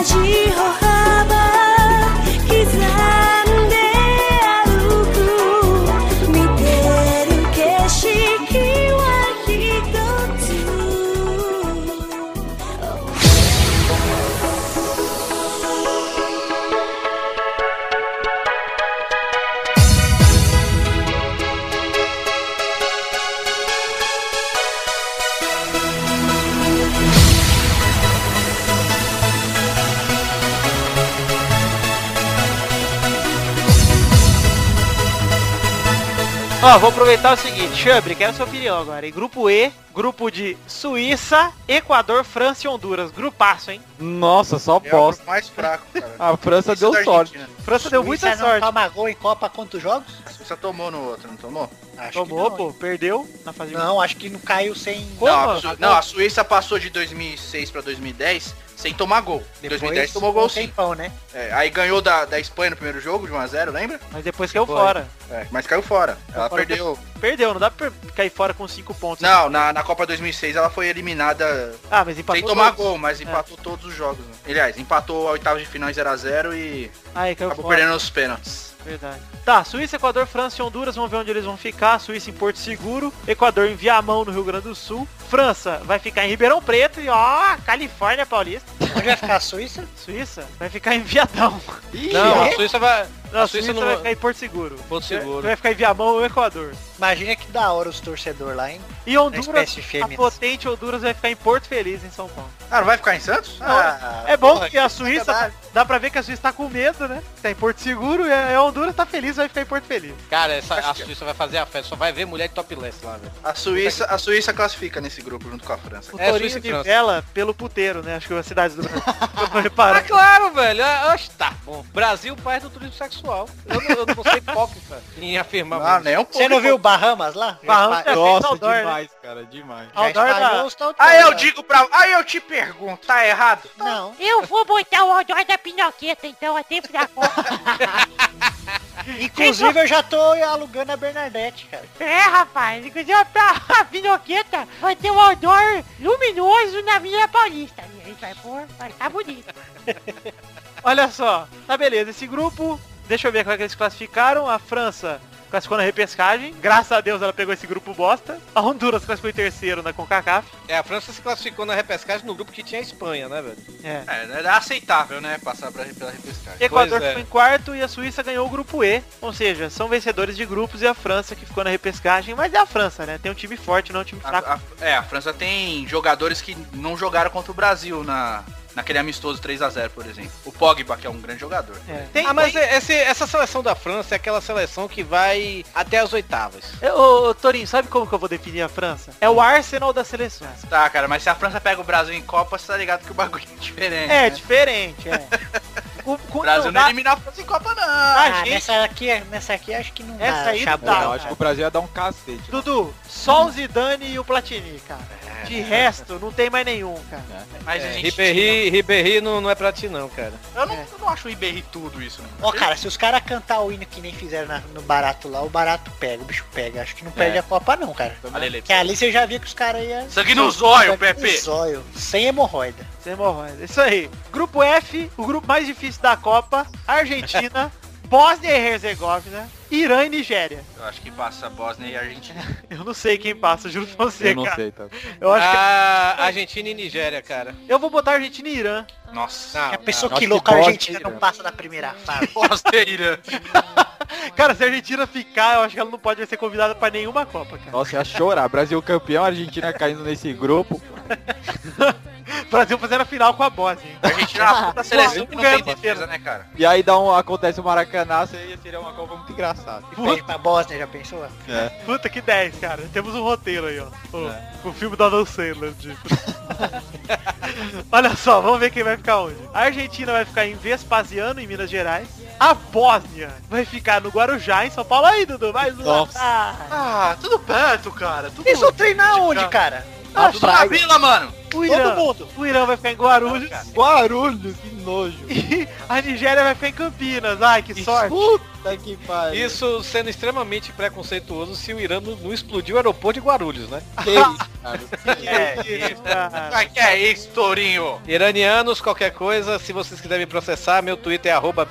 desse time. 同じ Ó, vou aproveitar o seguinte, Chambre, quero sua opinião agora. Em grupo E, grupo de Suíça, Equador, França e Honduras. Grupaço, hein? Nossa, só É o bosta. grupo mais fraco, cara. A França Isso deu da sorte. Argentina. França deu muita Suíça não sorte. toma gol em Copa quantos jogos? A Suíça tomou no outro, não tomou? Acho Tomou, que pô, perdeu na fase de não. Não, acho que não caiu sem... Como? Não, a, Su- não, a Suíça passou de 2006 pra 2010 sem tomar gol. Em Depois 2010 tomou gol um sim. tempão, né? É, aí ganhou da, da Espanha no primeiro jogo, de 1x0, lembra? Mas depois caiu Foi. fora. É, mas caiu fora. Ela fora perdeu. Perdeu, não dá pra cair fora com 5 pontos. Não, na, na Copa 2006 ela foi eliminada Ah, mas empatou sem tomar todos. gol, mas empatou todos os jogos. Né? Aliás, empatou a oitava de final em 0x0 e caiu acabou fora. perdendo os pênaltis. Verdade. Tá, Suíça, Equador, França e Honduras, vamos ver onde eles vão ficar. Suíça em Porto Seguro, Equador em Viamão, no Rio Grande do Sul. França vai ficar em Ribeirão Preto e ó, Califórnia Paulista. Onde vai ficar a Suíça? Suíça vai ficar em Viadão. Não, a Suíça vai. Não, A Suíça, Suíça não vai ficar em Porto Seguro. Porto Seguro. Vai ficar em Viamão ou Equador. Imagina que da hora os torcedores lá, hein? E Honduras, a potente Honduras vai ficar em Porto Feliz, em São Paulo. Ah, não vai ficar em Santos? Ah, é bom porra, porque a que Suíça, dá pra ver que a Suíça tá com medo, né? Tá em Porto Seguro e a Honduras tá feliz, vai ficar em Porto Feliz. Cara, essa, a Suíça vai fazer a festa, só vai ver mulher de topless lá, velho. A Suíça, a Suíça classifica nesse grupo junto com a França. O É, Torinho Suíça de França. vela pelo puteiro, né? Acho que é a cidade do Brasil. Eu Ah, claro, velho. Ah, Oxe, tá bom. Brasil, país do turismo sexual. Eu não, eu não vou ser hipócrita em afirmar Ah, isso. nem um pouco. Você não viu Bahamas lá? Bahamas é espa- Nossa, outdoor, né? demais, cara, demais. Outdoor espalhou da- Aí eu digo pra. Aí eu te pergunto, tá errado? Não. Eu vou botar o odor da pinoqueta, então, a tempo da Copa. Inclusive eu já tô alugando a Bernadette, cara. É, rapaz, inclusive pra a pinoqueta vai ter um odor luminoso na Vila Paulista. E aí vai pôr, vai ficar bonito. Olha só, tá beleza. Esse grupo, deixa eu ver como é que eles classificaram. A França classificou na repescagem. Graças a Deus ela pegou esse grupo bosta. A Honduras classificou em terceiro na CONCACAF. É, a França se classificou na repescagem no grupo que tinha a Espanha, né, velho? É. É, é aceitável, né? Passar pra, pela repescagem. Equador Pois é. ficou em quarto e a Suíça ganhou o grupo E. Ou seja, são vencedores de grupos e a França que ficou na repescagem. Mas é a França, né? Tem um time forte, não um time fraco. A- a- é, a França tem jogadores que não jogaram contra o Brasil na, naquele amistoso 3x0, por exemplo. O Pogba, que é um grande jogador. É. Tem, ah, mas tem- esse- essa seleção da França é aquela seleção que vai até as oitavas. É, Ô, Torinho, sabe como que eu vou definir a França? É o Arsenal das seleções. Tá, cara, mas se a França pega o Brasil em Copa, você tá ligado que o bagulho é diferente. É, né? diferente, é. O, O Brasil não dá- elimina a França em Copa, não. Ah, Ah, gente. nessa aqui, nessa aqui acho que não Essa dá aí não dá, Eu não, acho que o Brasil ia dar um cacete. Dudu, só o Zidane e o Platini, cara. De resto, não tem mais nenhum, cara. Mas a É, gente... Ribéry, Ribéry não, não é pra ti não, cara. Eu não, É. eu não acho o Ribéry tudo isso, né? Ó, cara, se os caras cantar o hino que nem fizeram na- no barato lá, o barato pega, o bicho pega. Acho que não perde a Copa não, cara. Que ali você já viu que os caras iam... Sangue no zóio, no Pepe. zóio, sem hemorroida. Sem hemorroida. Isso aí. Grupo F, o grupo mais difícil da Copa. Argentina, Bósnia e Herzegovina, Irã e Nigéria. Eu acho que passa a Bósnia e a Argentina. Eu não sei quem passa, juro pra você, Eu não cara. sei, tá? Eu acho que Ah, Argentina e Nigéria, cara. eu vou botar Argentina e Irã. Nossa. Não, a pessoa acho que que louca, a Argentina não passa da primeira fase. Bósnia e Irã. Cara, se a Argentina ficar, eu acho que ela não pode ser convidada pra nenhuma Copa, cara. Nossa, ia chorar. Brasil campeão, Argentina caindo nesse grupo. Brasil fazendo a final com a Bósnia. hein? A Argentina é uma puta seleção que não Ganha tem defesa, né, cara? E aí dá um, acontece o Maracanã, seria, seria uma Copa muito engraçada. Perde pra Bósnia, já pensou? É. Puta que 10, cara. Temos um roteiro aí, ó. O, É. o filme da Adam Sandler. De... Olha só, vamos ver quem vai ficar onde. A Argentina vai ficar em Vespasiano, em Minas Gerais. A Bósnia vai ficar no Guarujá, em São Paulo. Aí, Dudu, mais um. Nossa. Ah, Ah, tudo perto, cara. Tudo Eles vão treinar onde, cara? Ah, tudo na vila, mano. o Irã, Todo mundo. o Irã vai ficar em Guarulhos. Guarulhos, que nojo. E a Nigéria vai ficar em Campinas. Ai, que sorte. Puta que pariu. Isso sendo extremamente preconceituoso se o Irã não, não explodiu o aeroporto de Guarulhos, né? Que isso, cara. Que isso, cara. Ah, que é isso, Tourinho? Iranianos, qualquer coisa, se vocês quiserem me processar, meu Twitter é arroba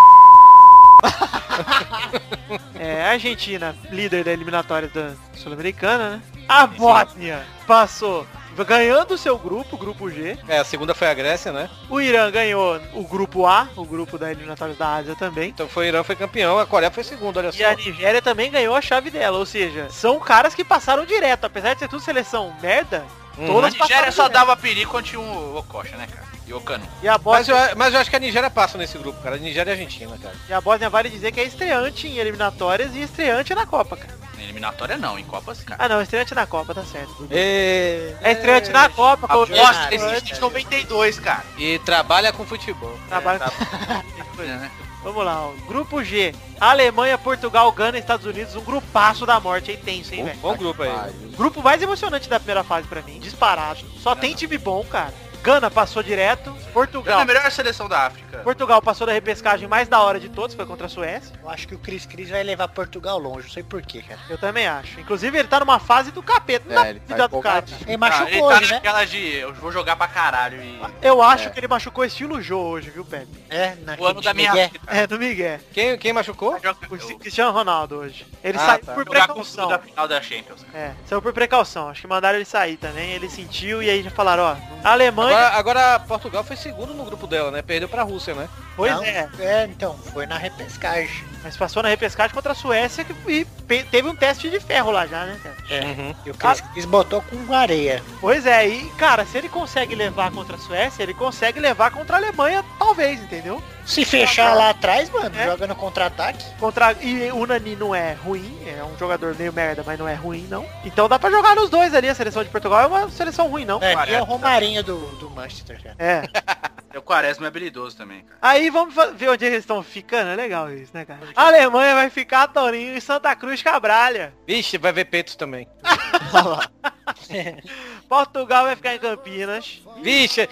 É, a Argentina, líder da eliminatória da Sul-Americana, né? A Bósnia passou ganhando o seu grupo, o grupo G. É, a segunda foi a Grécia, né? O Irã ganhou o grupo A, o grupo da eliminatória da Ásia também. Então foi o Irã foi campeão, a Coreia foi segunda, olha E só. a Nigéria também ganhou a chave dela, ou seja, são caras que passaram direto, apesar de ser tudo seleção merda, Hum. todas A Nigéria só direto. dava perigo quando tinha o Okocha, né, cara? E o Cano. E a, Mas Bósnia, eu, mas eu acho que a Nigéria passa nesse grupo, cara. A Nigéria e a Argentina, cara. e a Bósnia vale dizer que é estreante em eliminatórias e estreante na Copa, cara. Na eliminatória não, em Copa sim, cara. Ah não, estreante na Copa, tá certo. E... É estreante na Copa, A como Bósnia estreante, existe desde 92, cara. E trabalha com futebol. trabalho- né? Vamos lá, ó. Grupo G. Alemanha, Portugal, Gana, Estados Unidos. Um grupaço da morte aí tenso, hein, velho? Bom grupo aí. Grupo mais emocionante da primeira fase pra mim, disparado. Só tem time bom, cara. Gana passou direto. É Portugal. a melhor seleção da África. Portugal passou da repescagem mais da hora de todos, foi contra a Suécia. Eu acho que o Cris Cris vai levar Portugal longe, não sei porquê, cara. Eu também acho. Inclusive, ele tá numa fase do capeta. É, dá ele tá do cara. Ele Ah, machucou ele tá hoje, né? de eu vou jogar pra caralho e. Eu acho É. que ele machucou estilo Jô hoje, viu, Pepe? É, O ano da minha Miguel. É, do Miguel. Quem, quem machucou? O Cristiano Ronaldo hoje. Ele Ah, saiu tá. por precaução. da final da Champions. É, saiu por precaução. Acho que mandaram ele sair também. Ele sentiu e aí já falaram, ó. Alemanha. Agora, agora Portugal foi segundo no grupo dela, né? Perdeu pra Rússia, né? Pois Não, é. É, então, foi na repescagem. Mas passou na repescagem contra a Suécia que- e pe- teve um teste de ferro lá já, né, cara? É. Uhum. E o Cris botou com areia. Pois é, e cara, se ele consegue levar contra a Suécia, ele consegue levar contra a Alemanha, talvez, entendeu? Se fechar lá atrás, mano, É. joga no contra-ataque. Contra e o Nani não é ruim, é um jogador meio merda, mas não é ruim não. Então dá pra jogar nos dois ali. A seleção de Portugal é uma seleção ruim não. É, e é o Romarinho do, do Manchester, cara. É. O Quaresma é habilidoso também, cara. Aí vamos ver onde eles estão ficando. É legal isso, né, cara? A Alemanha vai ficar Torinho e Santa Cruz Cabralha. Vixe, vai ver peitos também. Portugal vai ficar em Campinas. Vixe,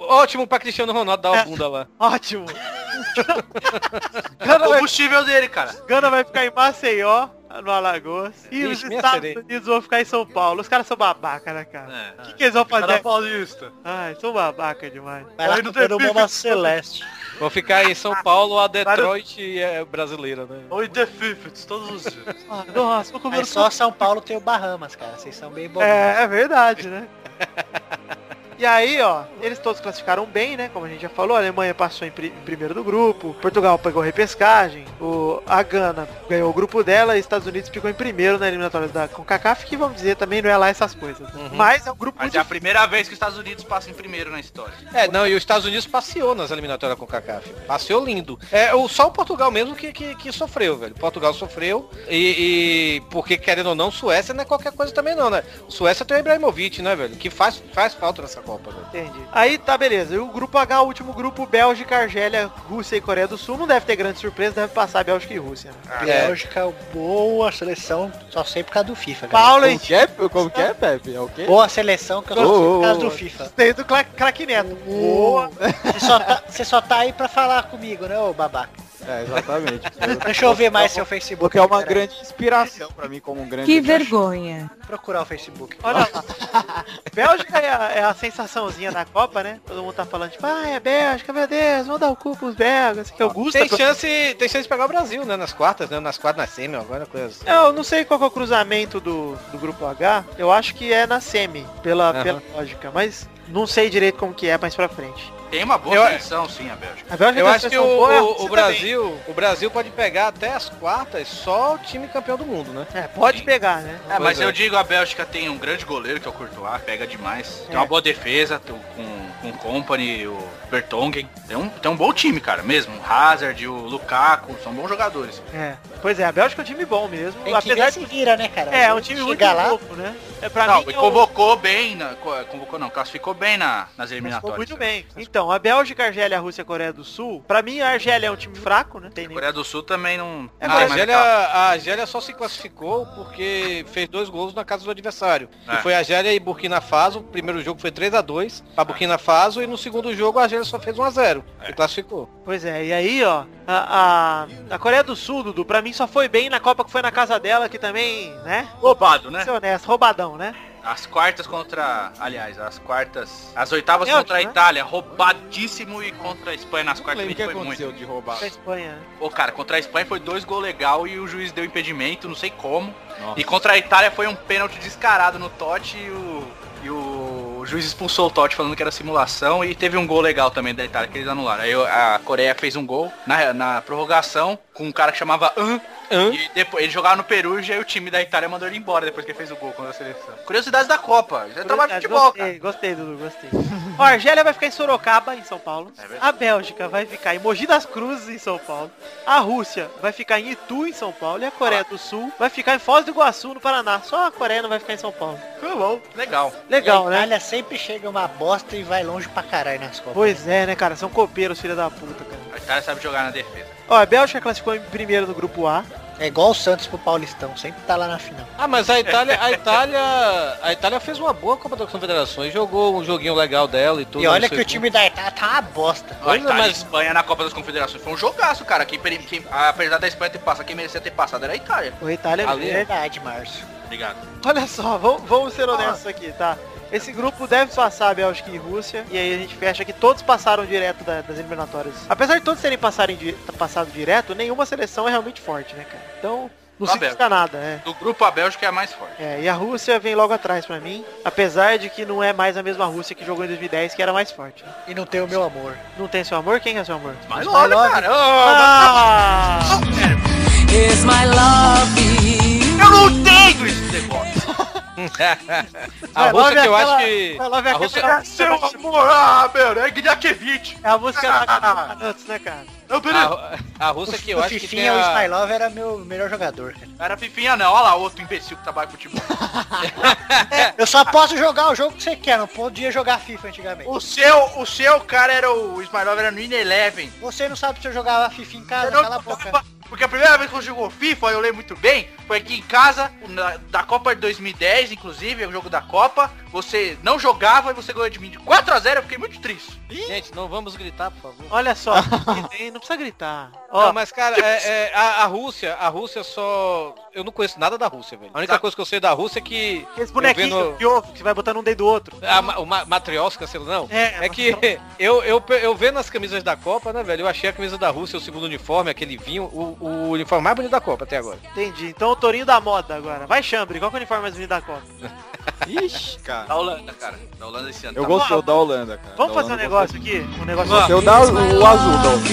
ótimo pra Cristiano Ronaldo dar a bunda lá. Ótimo. É o Gana vai, combustível dele, cara. Gana vai ficar em Maceió, no Alagoas. E os Vixe, minha Estados sereia. Unidos vão ficar em São Paulo. Os caras são babaca, né, cara? É. O que, que eles vão fazer? paulista. Ai, são babaca demais. Vai lá Aí não comprando tem uma celeste. Vou ficar em São Paulo, a Detroit é brasileira, né? Oi, The Fifths, todos os dias. Ah, nossa, tô comendo Aí só São Paulo tem o Bahamas, cara. Vocês são bem bons. É, é verdade, né? E aí, ó, eles todos classificaram bem, né? Como a gente já falou, a Alemanha passou em, pri- em primeiro do grupo, Portugal pegou repescagem, o, a Gana ganhou o grupo dela e Estados Unidos ficou em primeiro na eliminatória da CONCACAF, que vamos dizer também não é lá essas coisas. né? Mas é um grupo Mas é a primeira vez que os Estados Unidos passam em primeiro na história. É, não, e os Estados Unidos passeou nas eliminatórias com o CACAF. Passeou lindo. É, o, só o Portugal mesmo que, que, que sofreu, velho. Portugal sofreu e, e porque, querendo ou não, Suécia não é qualquer coisa também não, né? Suécia tem o Ibrahimovic, né, velho? Que faz, faz falta nessa Copa, velho. Entendi. Aí tá beleza. E o grupo H, o último grupo, Bélgica, Argélia, Rússia e Coreia do Sul. Não deve ter grande surpresa, deve passar Bélgica e Rússia. Né? É. Bélgica, boa seleção, só sei por causa do FIFA. Paulo Como e que é? Como que é, Pepe? É o quê? Boa seleção que eu só sei por causa do FIFA. tem do cra- craque Neto. Boa. Você só, tá, você só tá aí pra falar comigo, né, ô babaca? É, exatamente. Deixa eu ver mais seu Facebook. Porque é uma peraí. grande inspiração pra mim como um grande... Que vergonha. Procurar o Facebook. Olha lá. Bélgica é a, é a sensaçãozinha da Copa, né? Todo mundo tá falando, tipo, ah, é Bélgica, meu Deus, vamos dar o cu pros belgas. Que Augusta. Tem chance, tem chance de pegar o Brasil, né? Nas quartas, né? Nas quartas, na semi, agora coisa assim. Eu não sei qual que é o cruzamento do, do grupo H. Eu acho que é na semi, pela, Aham. pela lógica. Mas não sei direito como que é mais pra frente. Tem uma boa Eu- seleção, sim, a Bélgica. A Bélgica Eu acho que o, o- o Brasil, o Brasil pode pegar até as quartas só o time campeão do mundo, né? também. É, pode pegar, né? É, mas é. eu digo, a Bélgica tem um grande goleiro, que é o Courtois, pega demais. Tem É. uma boa defesa, com, com o Company, o Bertongen. Tem um, tem um bom time, cara, mesmo. O Hazard, o Lukaku, são bons jogadores. É. Pois é, a Bélgica é um time bom mesmo. Tem que se vira, né, cara? É, é um time muito lá, novo, né? É pra não, mim e é convocou bem, na, co- convocou não, classificou bem na, nas eliminatórias. muito bem. Então, a Bélgica, a Argélia, a Rússia e a Coreia do Sul, pra mim a Argélia é um time fraco, né? Tem A nem... Coreia do Sul também não... É, A Argélia, a Argélia só se classificou porque fez dois gols na casa do adversário. É. Que foi a Argélia e Burkina Faso. O primeiro jogo foi 3 a 2 para Burkina Faso e no segundo jogo a Argélia só fez 1 a 0 É. e classificou. Pois é, e aí, ó, a, a, a Coreia do Sul, Dudu, pra mim só foi bem na Copa que foi na casa dela, que também, né? Roubado, né? Ser honesto, roubadão, né? As quartas contra... Aliás, as quartas... As oitavas Bélgica, contra a né? Itália, roubadíssimo. E contra a Espanha nas quartas que foi muito. aconteceu de roubar. Da Espanha, né? Ô, cara, contra a Espanha foi dois gols legal e o juiz deu impedimento, não sei como. Nossa. E contra a Itália foi um pênalti descarado no Totti e o, e o juiz expulsou o Totti falando que era simulação e teve um gol legal também da Itália que eles anularam. Aí a Coreia fez um gol na, na prorrogação com um cara que chamava An. E depois ele jogava no Perugia e o time da Itália mandou ele embora depois que ele fez o gol contra a seleção. Curiosidades da Copa. Já trabalha Curiosidade, futebol, cara. gostei, gostei, Dudu, gostei. A Argélia vai ficar em Sorocaba, em São Paulo. É a Bélgica vai ficar em Mogi das Cruzes, em São Paulo. A Rússia vai ficar em Itu, em São Paulo. E a Coreia do Sul vai ficar em Foz do Iguaçu, no Paraná. Só a Coreia não vai ficar em São Paulo. Foi bom. Legal. Legal, e a né? Itália sempre chega uma bosta e vai longe pra caralho nas Copas. Pois é, né, cara? São copeiros, filha da puta, cara. A Itália sabe jogar na defesa. Ó, a Bélgica classificou em primeiro no grupo A. É igual o Santos pro Paulistão, sempre tá lá na final. Ah, mas a Itália, a Itália, a Itália fez uma boa Copa das Confederações, jogou um joguinho legal dela e tudo. E olha que o time da Itália tá uma bosta. A Itália mas- Espanha na Copa das Confederações foi um jogaço, cara. Quem, quem- apesar da Espanha ter passado, quem merecia ter passado era a Itália. O Itália é É verdade, Márcio. Obrigado. Olha só, vamos, vamos ser honestos aqui, tá? Esse grupo deve passar a Bélgica e Rússia, e aí a gente fecha que todos passaram direto da- das eliminatórias. Apesar de todos terem passarem di- passado direto, nenhuma seleção é realmente forte, né, cara? Então, não significa nada, é. Do grupo a Bélgica é a mais forte. É, e a Rússia vem logo atrás pra mim, apesar de que não é mais a mesma Rússia que jogou em 2010, que era mais forte. né? E não tem o meu amor. Não tem seu amor? Quem é seu amor? Mas olha, cara. Ah! Is my love. Eu não tenho esse negócio. A love que eu aquela- acho que. love A aquela- Rússia, Seu amor, ah, meu, é Gnakiewicz. É a música da antes, né, cara? Não, peraí. a, a Rússia que eu o acho que tem Fifinha, o a... Smilov era meu melhor jogador, cara. Era Fifinha não, olha lá, outro imbecil que trabalha com futebol. Eu só posso jogar o jogo que você quer, não podia jogar FIFA antigamente. O seu, o seu cara era o Ismailov, era no In Eleven. Você não sabe se eu jogava FIFA em casa, cala a boca. Porque a primeira vez que eu jogou FIFA, eu lembro muito bem, foi aqui em casa, na- da Copa de 2010, inclusive, é o jogo da Copa. Você não jogava e você ganhou de mim de 4x0, eu fiquei muito triste. Gente, não vamos gritar, por favor. Olha só, não precisa gritar. Ó, Não, mas cara, é, é, a, a Rússia, a Rússia só. Eu não conheço nada da Rússia, velho. A única Tá. coisa que eu sei da Rússia é que. Aqueles eu bonequinhos vendo- ovo que você vai botando um dedo do outro. A, ma- o ma- Matrioska, sei lá, não. É, É que eu, eu, eu vendo as camisas da Copa, né, velho? Eu achei a camisa da Rússia, o segundo uniforme, aquele vinho, o, o uniforme mais bonito da Copa até agora. Entendi. Então o tourinho da moda agora. Vai, Chambre, qual que é o uniforme mais bonito da Copa? Ixi, cara. Da Holanda, cara. Da Holanda esse ano. Eu tá gostei bom. da Holanda, cara. Vamos Da fazer um Holanda negócio gostei aqui? Um negócio muito. Eu dar o, o azul da Holanda.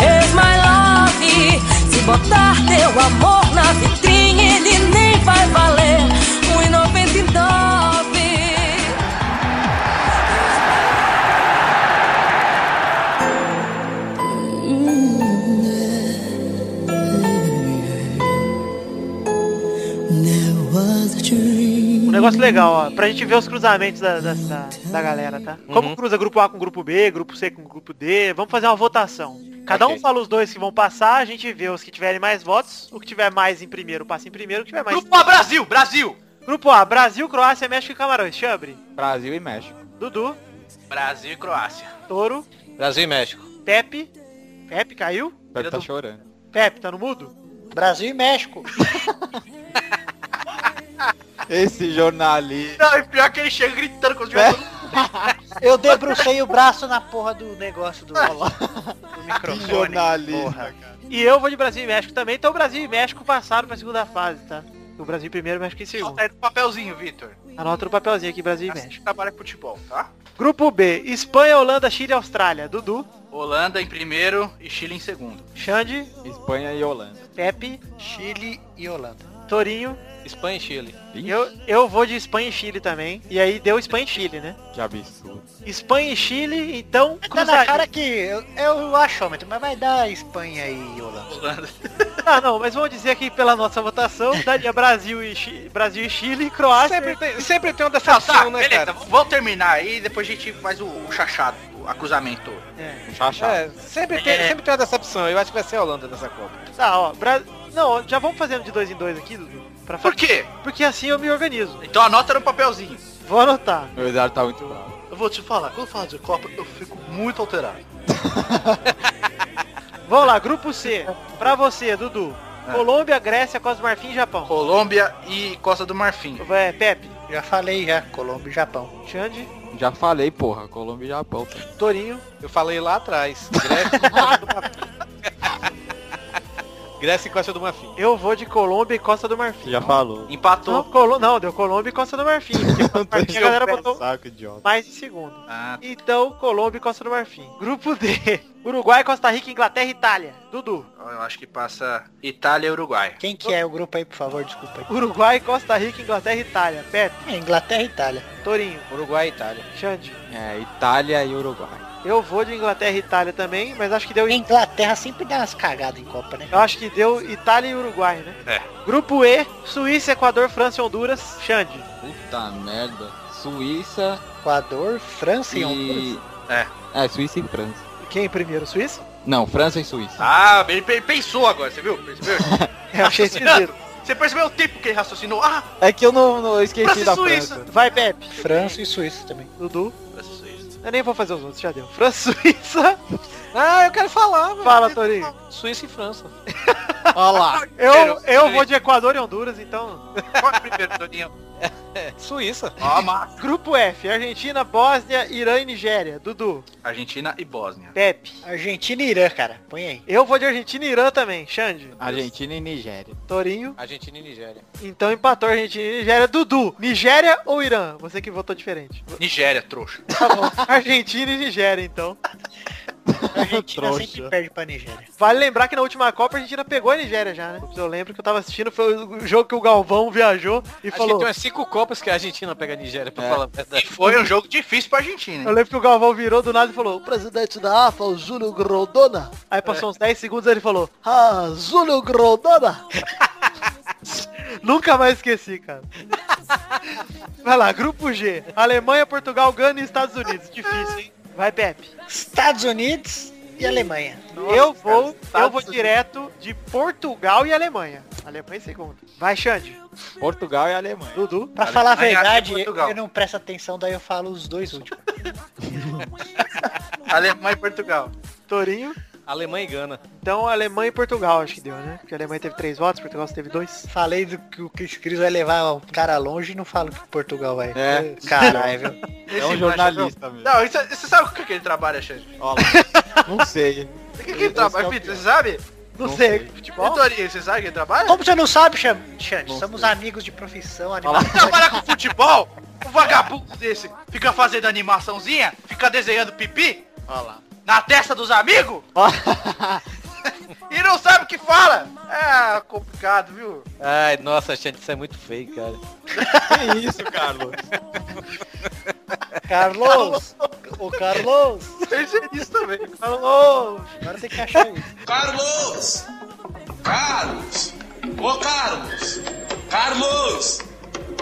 Is my love. Se botar teu amor na vitrine, ele nem vai valer. 1,99. Um negócio legal, ó. Pra gente ver os cruzamentos da, da, da, da galera, tá? Como Uhum. cruza grupo A com grupo B, grupo C com grupo D, vamos fazer uma votação. Cada um Ok. fala os dois que vão passar, a gente vê os que tiverem mais votos, o que tiver mais em primeiro passa em primeiro, o que tiver mais... Grupo A, Brasil, Brasil. Grupo A, Brasil, Croácia, México e Camarões. Chambre, Brasil e México. Dudu, Brasil e Croácia. Toro, Brasil e México. Pepe. Pepe caiu? Pepe tá do- chorando. Pepe, tá no mudo? Brasil e México. Esse jornalista. Não, e pior que ele chega gritando com os jogadores. Eu debrucei o braço na porra do negócio do, do microfone. Jornalista, Porra. cara. E eu vou de Brasil e México também, então Brasil e México passaram pra segunda fase, tá? O Brasil em primeiro, México em segundo. Aí do papelzinho, Vitor. Anota no papelzinho aqui, Brasil e Assim México. que trabalha com futebol, tá? Grupo B, Espanha, Holanda, Chile e Austrália. Dudu, Holanda em primeiro e Chile em segundo. Xande, Espanha e Holanda. Pepe, Chile e Holanda. Torinho. Espanha e Chile. Ixi, Eu, eu vou de Espanha e Chile também. E aí deu Espanha e Chile, né? Que absurdo. Espanha e Chile, então Tá na cara que eu, eu achômetro, mas vai dar Espanha e Holanda. Ah, não, mas vamos dizer que pela nossa votação, daria Brasil e, Chi- Brasil e Chile, Croácia. Sempre tem, sempre tem uma decepção, tá, né, beleza, cara? vamos terminar aí e depois a gente faz o, o chachado, o acruzamento. É. Chachá. É, sempre tem, É. sempre tem uma decepção. Eu acho que vai ser a Holanda nessa Copa. Tá, ó. Bra... Não, já vamos fazendo de dois em dois aqui, Dudu. Pra Por quê? Porque assim eu me organizo. Então anota no papelzinho. Vou anotar. Meu Eduardo tá muito bravo. Eu vou te falar, quando fala de Copa, eu fico muito alterado. Vamos lá, grupo C. Pra você, Dudu. É. Colômbia, Grécia, Costa do Marfim e Japão. Colômbia e Costa do Marfim. É, Pepe, Já falei já, Colômbia e Japão. Xande, Já falei, porra. Colômbia e Japão. Torinho. Eu falei lá atrás. Grécia Grécia e Costa do Marfim. Eu vou de Colômbia e Costa do Marfim. Já falou. Não, Empatou. Colo... não, deu Colômbia e Costa do Marfim. Marfim a galera botou Saco, idiota. mais em segundo. Ah, Então, Colômbia e Costa do Marfim. Grupo D. Uruguai, Costa Rica, Inglaterra e Itália. Dudu. eu acho que passa Itália e Uruguai. Quem que é o grupo aí, por favor, desculpa aí. Uruguai, Costa Rica, Inglaterra e Itália. Pepe, É, Inglaterra e Itália. Torinho, Uruguai e Itália. Xande. É, Itália e Uruguai. Eu vou de Inglaterra e Itália também, mas acho que deu... Inglaterra sempre dá umas cagadas em Copa, né? Eu acho que deu Itália e Uruguai, né? É. Grupo E, Suíça, Equador, França e Honduras. Xande. Puta merda. Suíça Equador, França e Honduras. e... É. É, Suíça e França. Quem primeiro? Suíça? Não, França e Suíça. Ah, ele pe- pensou agora, você viu? Percebeu? Eu achei esquisito. Você percebeu o tempo que ele raciocinou? Ah, É que eu não, não esqueci França e da Suíça. França. Vai, Pepe. França e Suíça também. Dudu. França e. Eu nem vou fazer os outros, já deu. França, Suíça. Ah, eu quero falar, velho. Fala, Torinho. Suíça e França. Olha lá. Eu, eu vou de Equador e Honduras, então. Qual é o primeiro, Toninho? Suíça. Ó, massa. Grupo F, Argentina, Bósnia, Irã e Nigéria. Dudu. Argentina e Bósnia. Pepe. Argentina e Irã, cara. Põe aí. Eu vou de Argentina e Irã também. Xande. Argentina e Nigéria. Torinho. Argentina e Nigéria. Então empatou Argentina e Nigéria. Dudu. Nigéria ou Irã? Você que votou diferente. Nigéria, trouxa. Tá bom. Argentina e Nigéria, então. A Argentina sempre perde pra Nigéria. Vale lembrar que na última Copa a Argentina pegou a Nigéria já, né? Eu lembro que eu tava assistindo, foi o jogo que o Galvão viajou e falou. tem umas cinco copas que a Argentina pega a Nigéria, pra É. falar a E verdade. foi um jogo difícil pra Argentina. Eu hein? lembro que o Galvão virou do nada e falou. O presidente da AFA, o Júlio Grondona. Aí passou uns 10 segundos ele falou. Ah, Júlio Grondona. Nunca mais esqueci, cara. Vai lá, grupo G. Alemanha, Portugal, Gana e Estados Unidos. Difícil, hein? Vai, Pepe. Estados Unidos e Alemanha. eu vou, eu Estados vou direto de Portugal e Alemanha. Alemanha em segundo. Vai, Xande. Portugal e Alemanha. Dudu. Pra falar a Alemanha verdade, e Portugal. eu não presto atenção, daí eu falo os dois últimos. Alemanha e Portugal. Torinho. Alemanha e Gana. Então, Alemanha e Portugal, acho que deu, né? Porque a Alemanha teve três votos, Portugal teve dois. Falei do que o Cris Cris vai levar o cara longe e não falo que Portugal vai. É. Caralho, viu? É um jornalista mesmo. Não, isso, você sabe com que ele trabalha, Xande? Olha lá. Não sei. O que, que ele trabalha, Vitor? Você sabe? Não, Não sei. sei. Futebol? Torinho, você sabe que ele trabalha? Como você não sabe, Xan- Xande? Somos sei. amigos de profissão, animação. trabalha com futebol? Um vagabundo desse fica fazendo animaçãozinha? Fica desenhando pipi? Olha lá. Na testa dos amigos? e não sabe o que fala? É complicado, viu? Ai, nossa, gente, isso é muito feio, cara. Que isso, Carlos? Carlos! Ô Carlos! Pensei nisso também. Alô! Agora tem que achar isso. Carlos! Carlos! Ô Carlos! Carlos!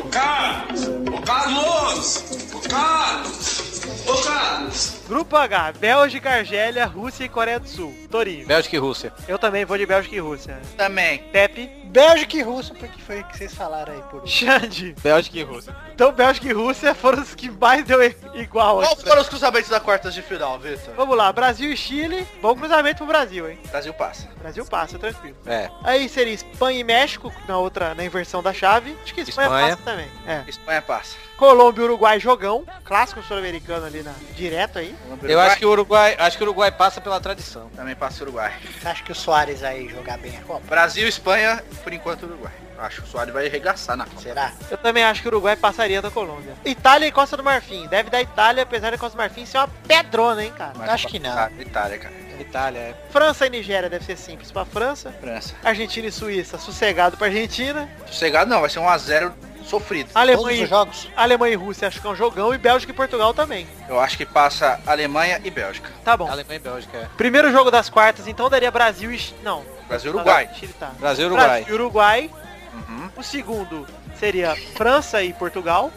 Ô Carlos! Ô Carlos! Ô Carlos! Ô Carlos! Grupo H, Bélgica, Argélia, Rússia e Coreia do Sul. Torinho. Bélgica e Rússia. Eu também vou de Bélgica e Rússia. Também. Pepe. Bélgica e Rússia, porque foi o que vocês falaram aí por Xande. Bélgica e Rússia. Então Bélgica e Rússia foram os que mais deu igual. Qual foram os cruzamentos da quartas de final, Vitor? Vamos lá, Brasil e Chile. Bom cruzamento pro Brasil, hein? Brasil passa. Brasil passa, tranquilo. É. Aí seria Espanha e México, na outra, na inversão da chave. Acho que Espanha, Espanha. passa também. É. Espanha passa. Colômbia e Uruguai jogão. Clássico sul-americano ali na, direto aí. Eu acho que o Uruguai, acho que o Uruguai passa pela tradição. Também passa o Uruguai. Você acha que o Soares vai jogar bem a Copa? Brasil e Espanha, por enquanto, Uruguai. Acho que o Soares vai arregaçar na Copa. Será? Eu também acho que o Uruguai passaria da Colômbia. Itália e Costa do Marfim. Deve dar Itália, apesar da Costa do Marfim ser uma pedrona, hein, cara. Mas Acho que não. Ah, Itália, cara. Itália, é. França e Nigéria deve ser simples pra França. França. Argentina e Suíça, sossegado pra Argentina. Sossegado não, vai ser um a 0 sofrido. Todos Alemanha, os jogos? Alemanha e Rússia acho que é um jogão. E Bélgica e Portugal também. Eu acho que passa Alemanha e Bélgica. Tá bom. Alemanha e Bélgica, é. Primeiro jogo das quartas, então daria Brasil e... Não. Brasil e Uruguai. Chile tá. Brasil e Uruguai. Brasil e Uruguai. Uhum. O segundo seria França e Portugal.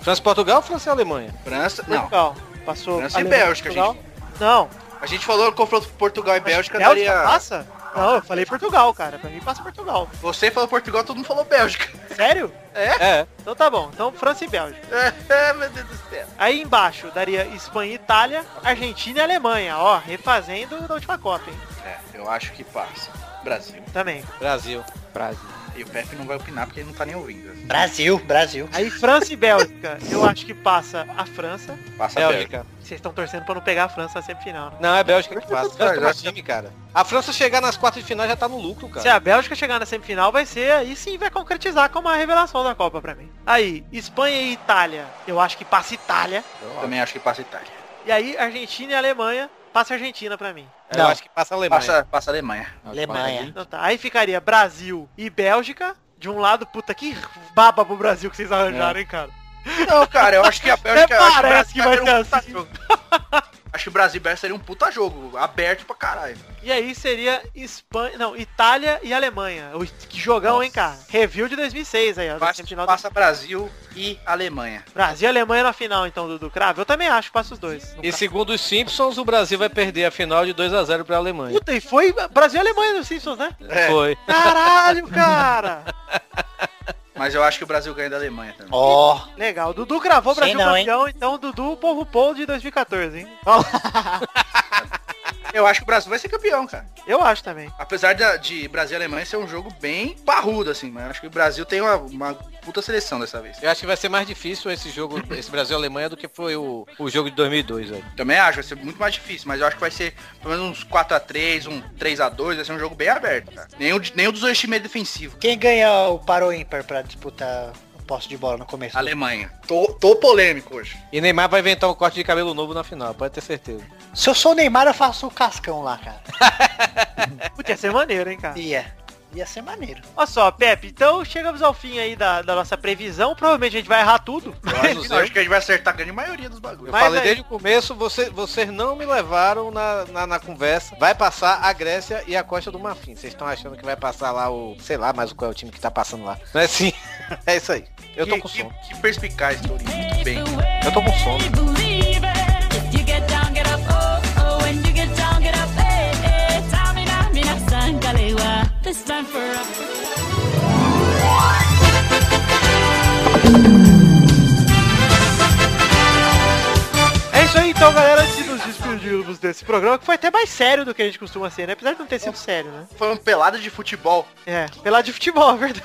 França e Portugal, França e Alemanha. França, não. Portugal. Passou França e Alemanha Bélgica, Portugal. Não. A gente falou no confronto Portugal e Bélgica, Bélgica daria... passa? Não, eu falei Portugal, cara. Pra mim passa Portugal. Você falou Portugal, todo mundo falou Bélgica. Sério? É. Então tá bom. Então França e Bélgica. É, meu Deus do céu. Aí embaixo daria Espanha e Itália, Argentina e Alemanha. Ó, refazendo da última Copa, hein? É, eu acho que passa. Brasil. Também. Brasil. Brasil. E o Pepe não vai opinar porque ele não tá nem ouvindo. Brasil, Brasil. Aí França e Bélgica. Eu acho que passa a França. Passa a Bélgica. Bélgica. Vocês estão torcendo pra não pegar a França na semifinal, né? Não, é Bélgica que passa. Bélgica é já- time, cara. A França chegar nas quartas de final já tá no lucro, Se cara. a Bélgica chegar na semifinal, vai ser aí sim vai concretizar como a revelação da Copa pra mim. Aí, Espanha e Itália. Eu acho que passa Itália. Eu também acho que passa Itália. E aí, Argentina e Alemanha. Passa Argentina pra mim. Eu Não. acho que passa a Alemanha. Passa, passa Alemanha. Alemanha. Então tá. Aí ficaria Brasil e Bélgica. De um lado, puta, que baba pro Brasil que vocês arranjaram, hein, cara? Não, cara, eu acho que a Bélgica... Até eu parece que vai ser vai ter um jogo. Acho que Brasil e Bélgica seria um puta jogo, aberto pra caralho. E aí seria Espanha, não, Itália e Alemanha. O- Que jogão, hein, cara? Review de 2006 aí, ó. da Passa, do- passa Brasil e Alemanha. Brasil e Alemanha na final, então, do, do Cravo. Eu também acho que passa os dois. E segundo os Simpsons, o Brasil vai perder a final de 2 a 0 pra Alemanha. Puta, e foi Brasil e Alemanha nos Simpsons, né? É. Foi. Caralho, cara! Mas eu acho que o Brasil ganha da Alemanha também. Ó, Legal, o Dudu cravou Sei Brasil não, hein? campeão, então Dudu, povo Paul de 2014, hein? Eu acho que o Brasil vai ser campeão, cara. Eu acho também. Apesar de, de Brasil e Alemanha ser um jogo bem parrudo, assim, mas eu acho que o Brasil tem uma, uma puta seleção dessa vez. Eu acho que vai ser mais difícil esse jogo, esse Brasil e Alemanha, do que foi o, o jogo de 2002, velho. Também acho, vai ser muito mais difícil, mas eu acho que vai ser pelo menos uns 4x3, um 3x2, vai ser um jogo bem aberto, cara. Nenhum, nenhum dos dois times é defensivo. quem ganha o paro ímpar pra disputar posse de bola no começo? Alemanha. Tô, tô polêmico hoje. E Neymar vai inventar um corte de cabelo novo na final, pode ter certeza. Se eu sou o Neymar, eu faço o cascão lá, cara. Podia ser maneiro, hein, cara? Ia. Ia ser maneiro. Olha só, Pepe, então chegamos ao fim aí da, da nossa previsão. Provavelmente a gente vai errar tudo. Eu acho que a gente vai acertar a grande maioria dos bagulhos. Eu Mas falei aí- desde o começo, você, vocês não me levaram na, na, na conversa. Vai passar a Grécia e a Costa do Marfim. Vocês estão achando que vai passar lá o. sei lá, mais qual é o time que tá passando lá. Não é assim? é isso aí. Eu tô Que- com que, sono. que perspicaz, Tourinho. Muito bem. Eu tô com sono. É isso aí, então, galera. Antes de nos despedirmos desse programa, que foi até mais sério do que a gente costuma ser, né? Apesar de não ter sido sério, né? Foi uma pelada de futebol. É, pela de futebol, é verdade.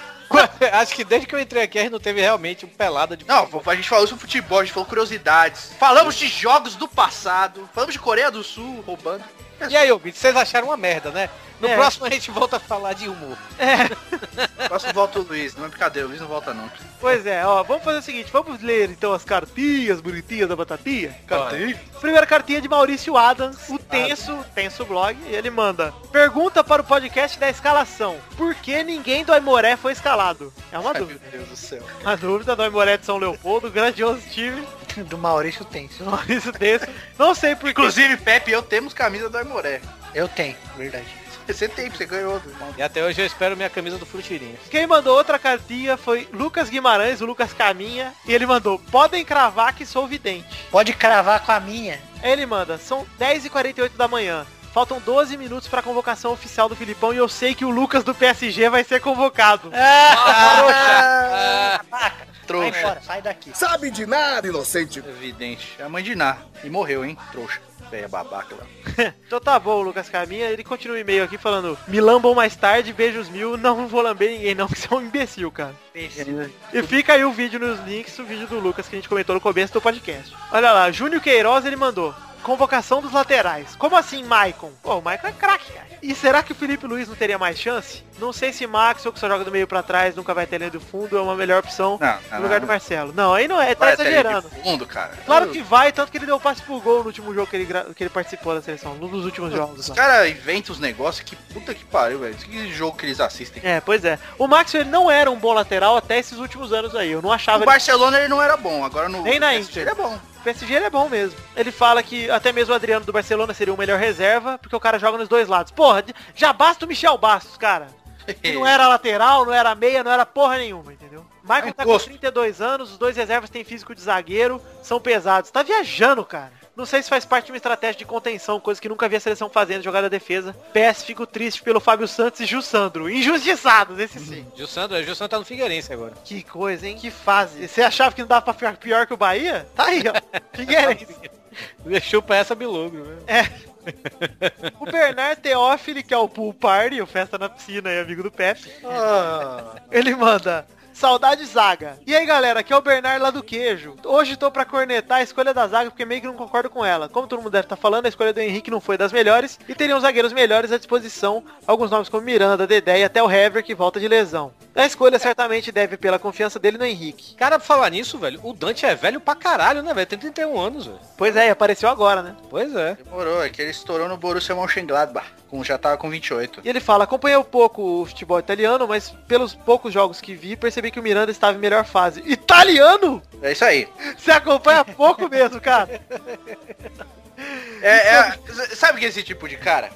Acho que desde que eu entrei aqui a gente não teve realmente um pelada de Não, a gente falou sobre futebol, a gente falou curiosidades. Falamos de jogos do passado. Falamos de Coreia do Sul roubando. E aí, ouvintes, vocês acharam uma merda, né? No É. próximo a gente volta a falar de humor. Próximo volta o Luiz. Não é brincadeira, o Luiz não volta não. Pois é, ó, vamos fazer o seguinte, vamos ler então as cartinhas bonitinhas da batatinha. Cartinha? Primeira cartinha de Maurício Adams, o Tenso, Tenso Blog, e ele manda Pergunta para o podcast da escalação. Por que ninguém do Aimoré foi escalado? É uma Ai, meu dúvida. Deus do céu. Uma dúvida do Aimoré de São Leopoldo, grandioso time. Do Maurício Tenso. Maurício Tenso. Não sei por quê. Inclusive, Pepe e eu temos camisa do Aimoré. Eu tenho, verdade. Você tem, você ganhou. irmão. E até hoje eu espero minha camisa do Frutirinhas. Quem mandou outra cartinha foi Lucas Guimarães, o Lucas Caminha, e ele mandou, podem cravar que sou vidente. Pode cravar com a minha. Aí ele manda, são 10h48 da manhã. Faltam 12 minutos pra convocação oficial do Filipão e eu sei que o Lucas do PSG vai ser convocado. Ah. Vai Trouxa. embora, sai daqui. Sabe de nada, inocente. Evidente. É a mãe de Ná. E morreu, hein? Trouxa. Véia babaca lá. Então tá bom, Lucas Caminha. Ele continua o e-mail aqui falando, me lambam mais tarde, beijos mil, não vou lamber ninguém não, que você é um imbecil, cara. E fica aí o vídeo nos links, o vídeo do Lucas que a gente comentou no começo do podcast. Olha lá, Júnior Queiroz, ele mandou. Convocação dos laterais. Como assim, Maicon? Pô, o Maicon é craque, cara. E será que o Felipe Luiz não teria mais chance? Não sei se Maxwell, que só joga do meio pra trás, nunca vai ter linha do fundo, é uma melhor opção Não, no lugar não. do Marcelo. Não, aí não é, tá Vai até exagerando. fundo, cara. Claro que vai, tanto que ele deu passe pro gol no último jogo que ele, que ele participou da seleção, num dos últimos jogos. Os caras inventam os negócios que puta que pariu, velho. Que jogo que eles assistem. É, pois é. O Maxwell ele não era um bom lateral até esses últimos anos aí. Eu não achava No ele... Barcelona ele não era bom, agora no Nem na Inter. ele é bom. O PSG ele é bom mesmo. Ele fala que até mesmo o Adriano do Barcelona seria o melhor reserva, porque o cara joga nos dois lados. Porra, já basta o Michel Bastos, cara. Que não era lateral, não era meia, não era porra nenhuma, entendeu? Michael É tá com encosto. 32 anos, os dois reservas têm físico de zagueiro, são pesados. Tá viajando, cara. Não sei se faz parte de uma estratégia de contenção, coisa que nunca vi a seleção fazendo, jogada defesa. PS, fico triste pelo Fábio Santos e Gil Sandro. Injustiçados, esse sim. Gil Sandro, Gil Sandro tá no Figueirense agora. Que coisa, hein? Que fase. Você achava que não dava pra ficar pior que o Bahia? Tá aí, ó. Figueirense. Deixou pra essa bilogro, né? É. O Bernard Teófilo, que é o pool party, o festa na piscina e amigo do Pepe. Ele manda. Saudade zaga. E aí galera, aqui é o Bernard lá do queijo. Hoje tô pra cornetar a escolha da zaga porque meio que não concordo com ela. Como todo mundo deve estar falando, a escolha do Henrique não foi das melhores e teriam zagueiros melhores à disposição. Alguns nomes como Miranda, Dedé e até o Hever que volta de lesão. A escolha certamente deve pela confiança dele no Henrique. Cara, pra falar nisso, velho, o Dante é velho pra caralho, né, velho? Tem 31 anos, velho. Pois é, e apareceu agora, né? Pois é. Demorou, é que ele estourou no Borussia Mönchengladbach, com, já tava com 28. E ele fala, acompanhei um pouco o futebol italiano, mas pelos poucos jogos que vi, percebi percebi que o Miranda estava em melhor fase. Italiano? É isso aí. Você acompanha pouco mesmo, cara. É, é- sabe que esse tipo de cara?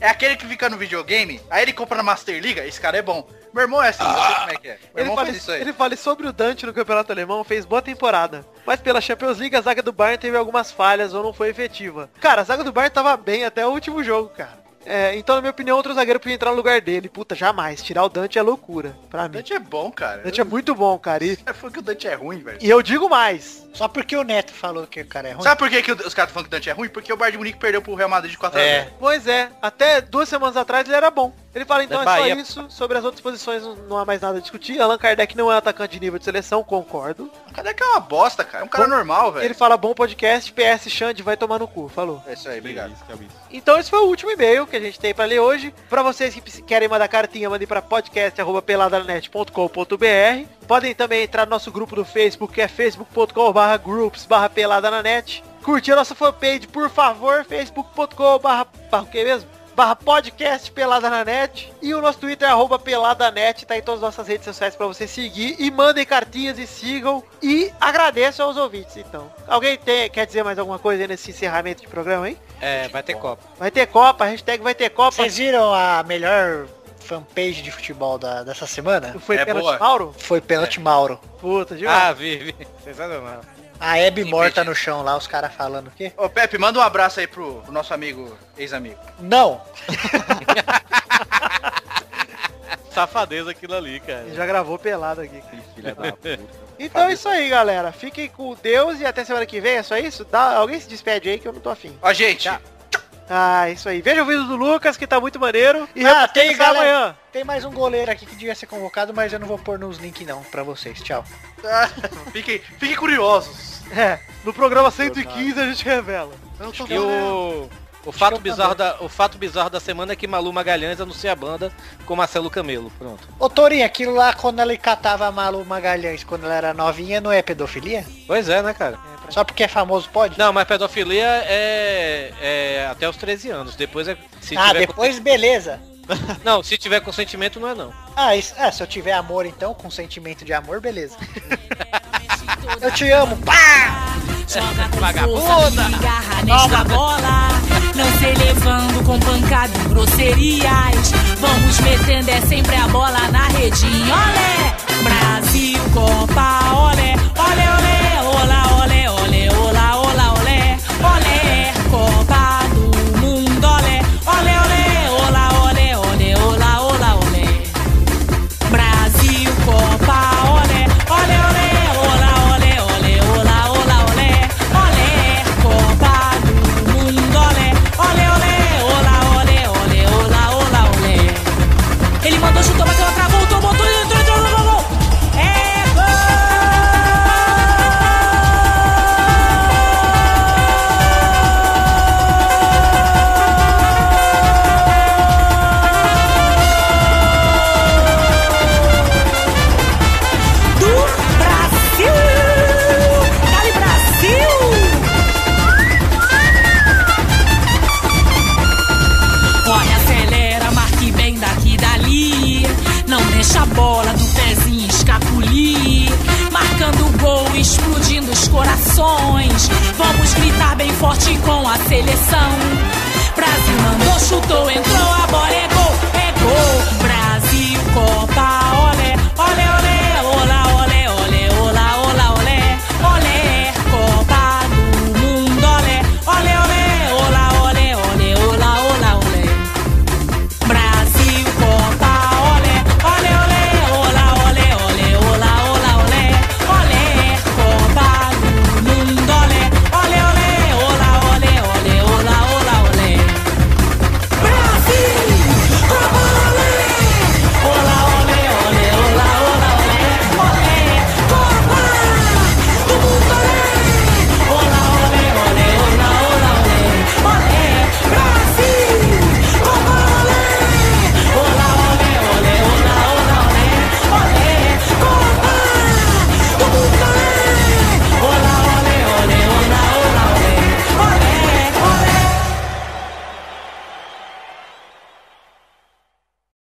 É aquele que fica no videogame, aí ele compra na Master Liga, esse cara é bom. Meu irmão é assim, eu sei como é que é. Meu Ele irmão fala, faz isso aí. ele fala sobre o Dante no Campeonato Alemão, fez boa temporada. Mas pela Champions League, a zaga do Bayern teve algumas falhas ou não foi efetiva. Cara, a zaga do Bayern tava bem até o último jogo, cara. É, então, na minha opinião, outro zagueiro podia entrar no lugar dele. Puta, jamais. Tirar o Dante é loucura, pra mim. Dante é bom, cara. Dante é muito bom, cara. E, É foi que o Dante é ruim, velho. e eu digo mais. Só porque o Neto falou que o cara é ruim. Sabe por que, que os caras falam que o Dante é ruim? Porque o Bayern de Munique perdeu pro Real Madrid de 4 É. a 0 Pois é, até duas semanas atrás ele era bom. Ele fala, então é só Bahia. isso. Sobre as outras posições não- há mais nada a discutir. Allan Kardec não é um atacante de nível de seleção, concordo. Cadê que é uma bosta, cara? É um cara Bom, normal, velho. Ele fala bom podcast, PS Xande vai tomar no cu. Falou. É isso aí, obrigado. Isso, que é isso. Então esse foi o último e-mail que a gente tem pra ler hoje. Pra vocês que querem mandar cartinha, mandem pra podcast.peladanet.com.br Podem também entrar no nosso grupo do Facebook, que é facebook.com.br groups barra pelada na net. Curtir a nossa fanpage, por favor, facebook.com barra, barra o que mesmo? Barra podcast pelada na net. E o nosso Twitter é arroba pelada net, tá em todas as nossas redes sociais pra você seguir. E mandem cartinhas e sigam. E agradeço aos ouvintes, então. Alguém tem, quer dizer mais alguma coisa aí nesse encerramento de programa, hein? É, vai ter Copa. Vai ter Copa, hashtag vai ter Copa. Vocês viram a melhor fanpage de futebol da, dessa semana? Foi É pênalti boa. Mauro? Foi pênalti Mauro. Puta, viu? Ah, vi, vi. Sensacional. A Hebe morta no chão lá, os caras falando o quê? Ô, Pepe, manda um abraço aí pro, pro nosso amigo, ex-amigo. Não! Safadeza aquilo ali, cara. Ele já gravou pelado aqui. Filha da puta. Então é isso aí, galera. Fiquem com Deus e até semana que vem. É só isso? Dá, alguém se despede aí que eu não tô afim. Ó, gente, Ah, isso aí. Veja o vídeo do Lucas, que tá muito maneiro. E Ah, tem, galera. amanhã. Tem mais um goleiro aqui que devia ser convocado, mas eu não vou pôr nos links não, pra vocês. Tchau. fiquem, fiquem curiosos. É, no programa 115 a gente revela. Eu não tô E o, o, fato bizarro da, o fato bizarro da semana é que Malu Magalhães anuncia a banda com Marcelo Camelo. Pronto. Ô Torinho, aquilo lá quando ele catava a Malu Magalhães quando ela era novinha, não é pedofilia? Pois é, né, cara? Só porque é famoso pode? Não, mas pedofilia é, é até os 13 anos. Depois é. Se ah, tiver depois beleza. Não, se tiver consentimento não é não. Ah, isso, é, se eu tiver amor então, com sentimento de amor, beleza. eu te amo, pá! Joga com agarra nesta bola. Não se levando com pancada e grosserias. Vamos metendo é sempre a bola na redinha. Olé! Brasil, Copa, olé, olé, olé, olá,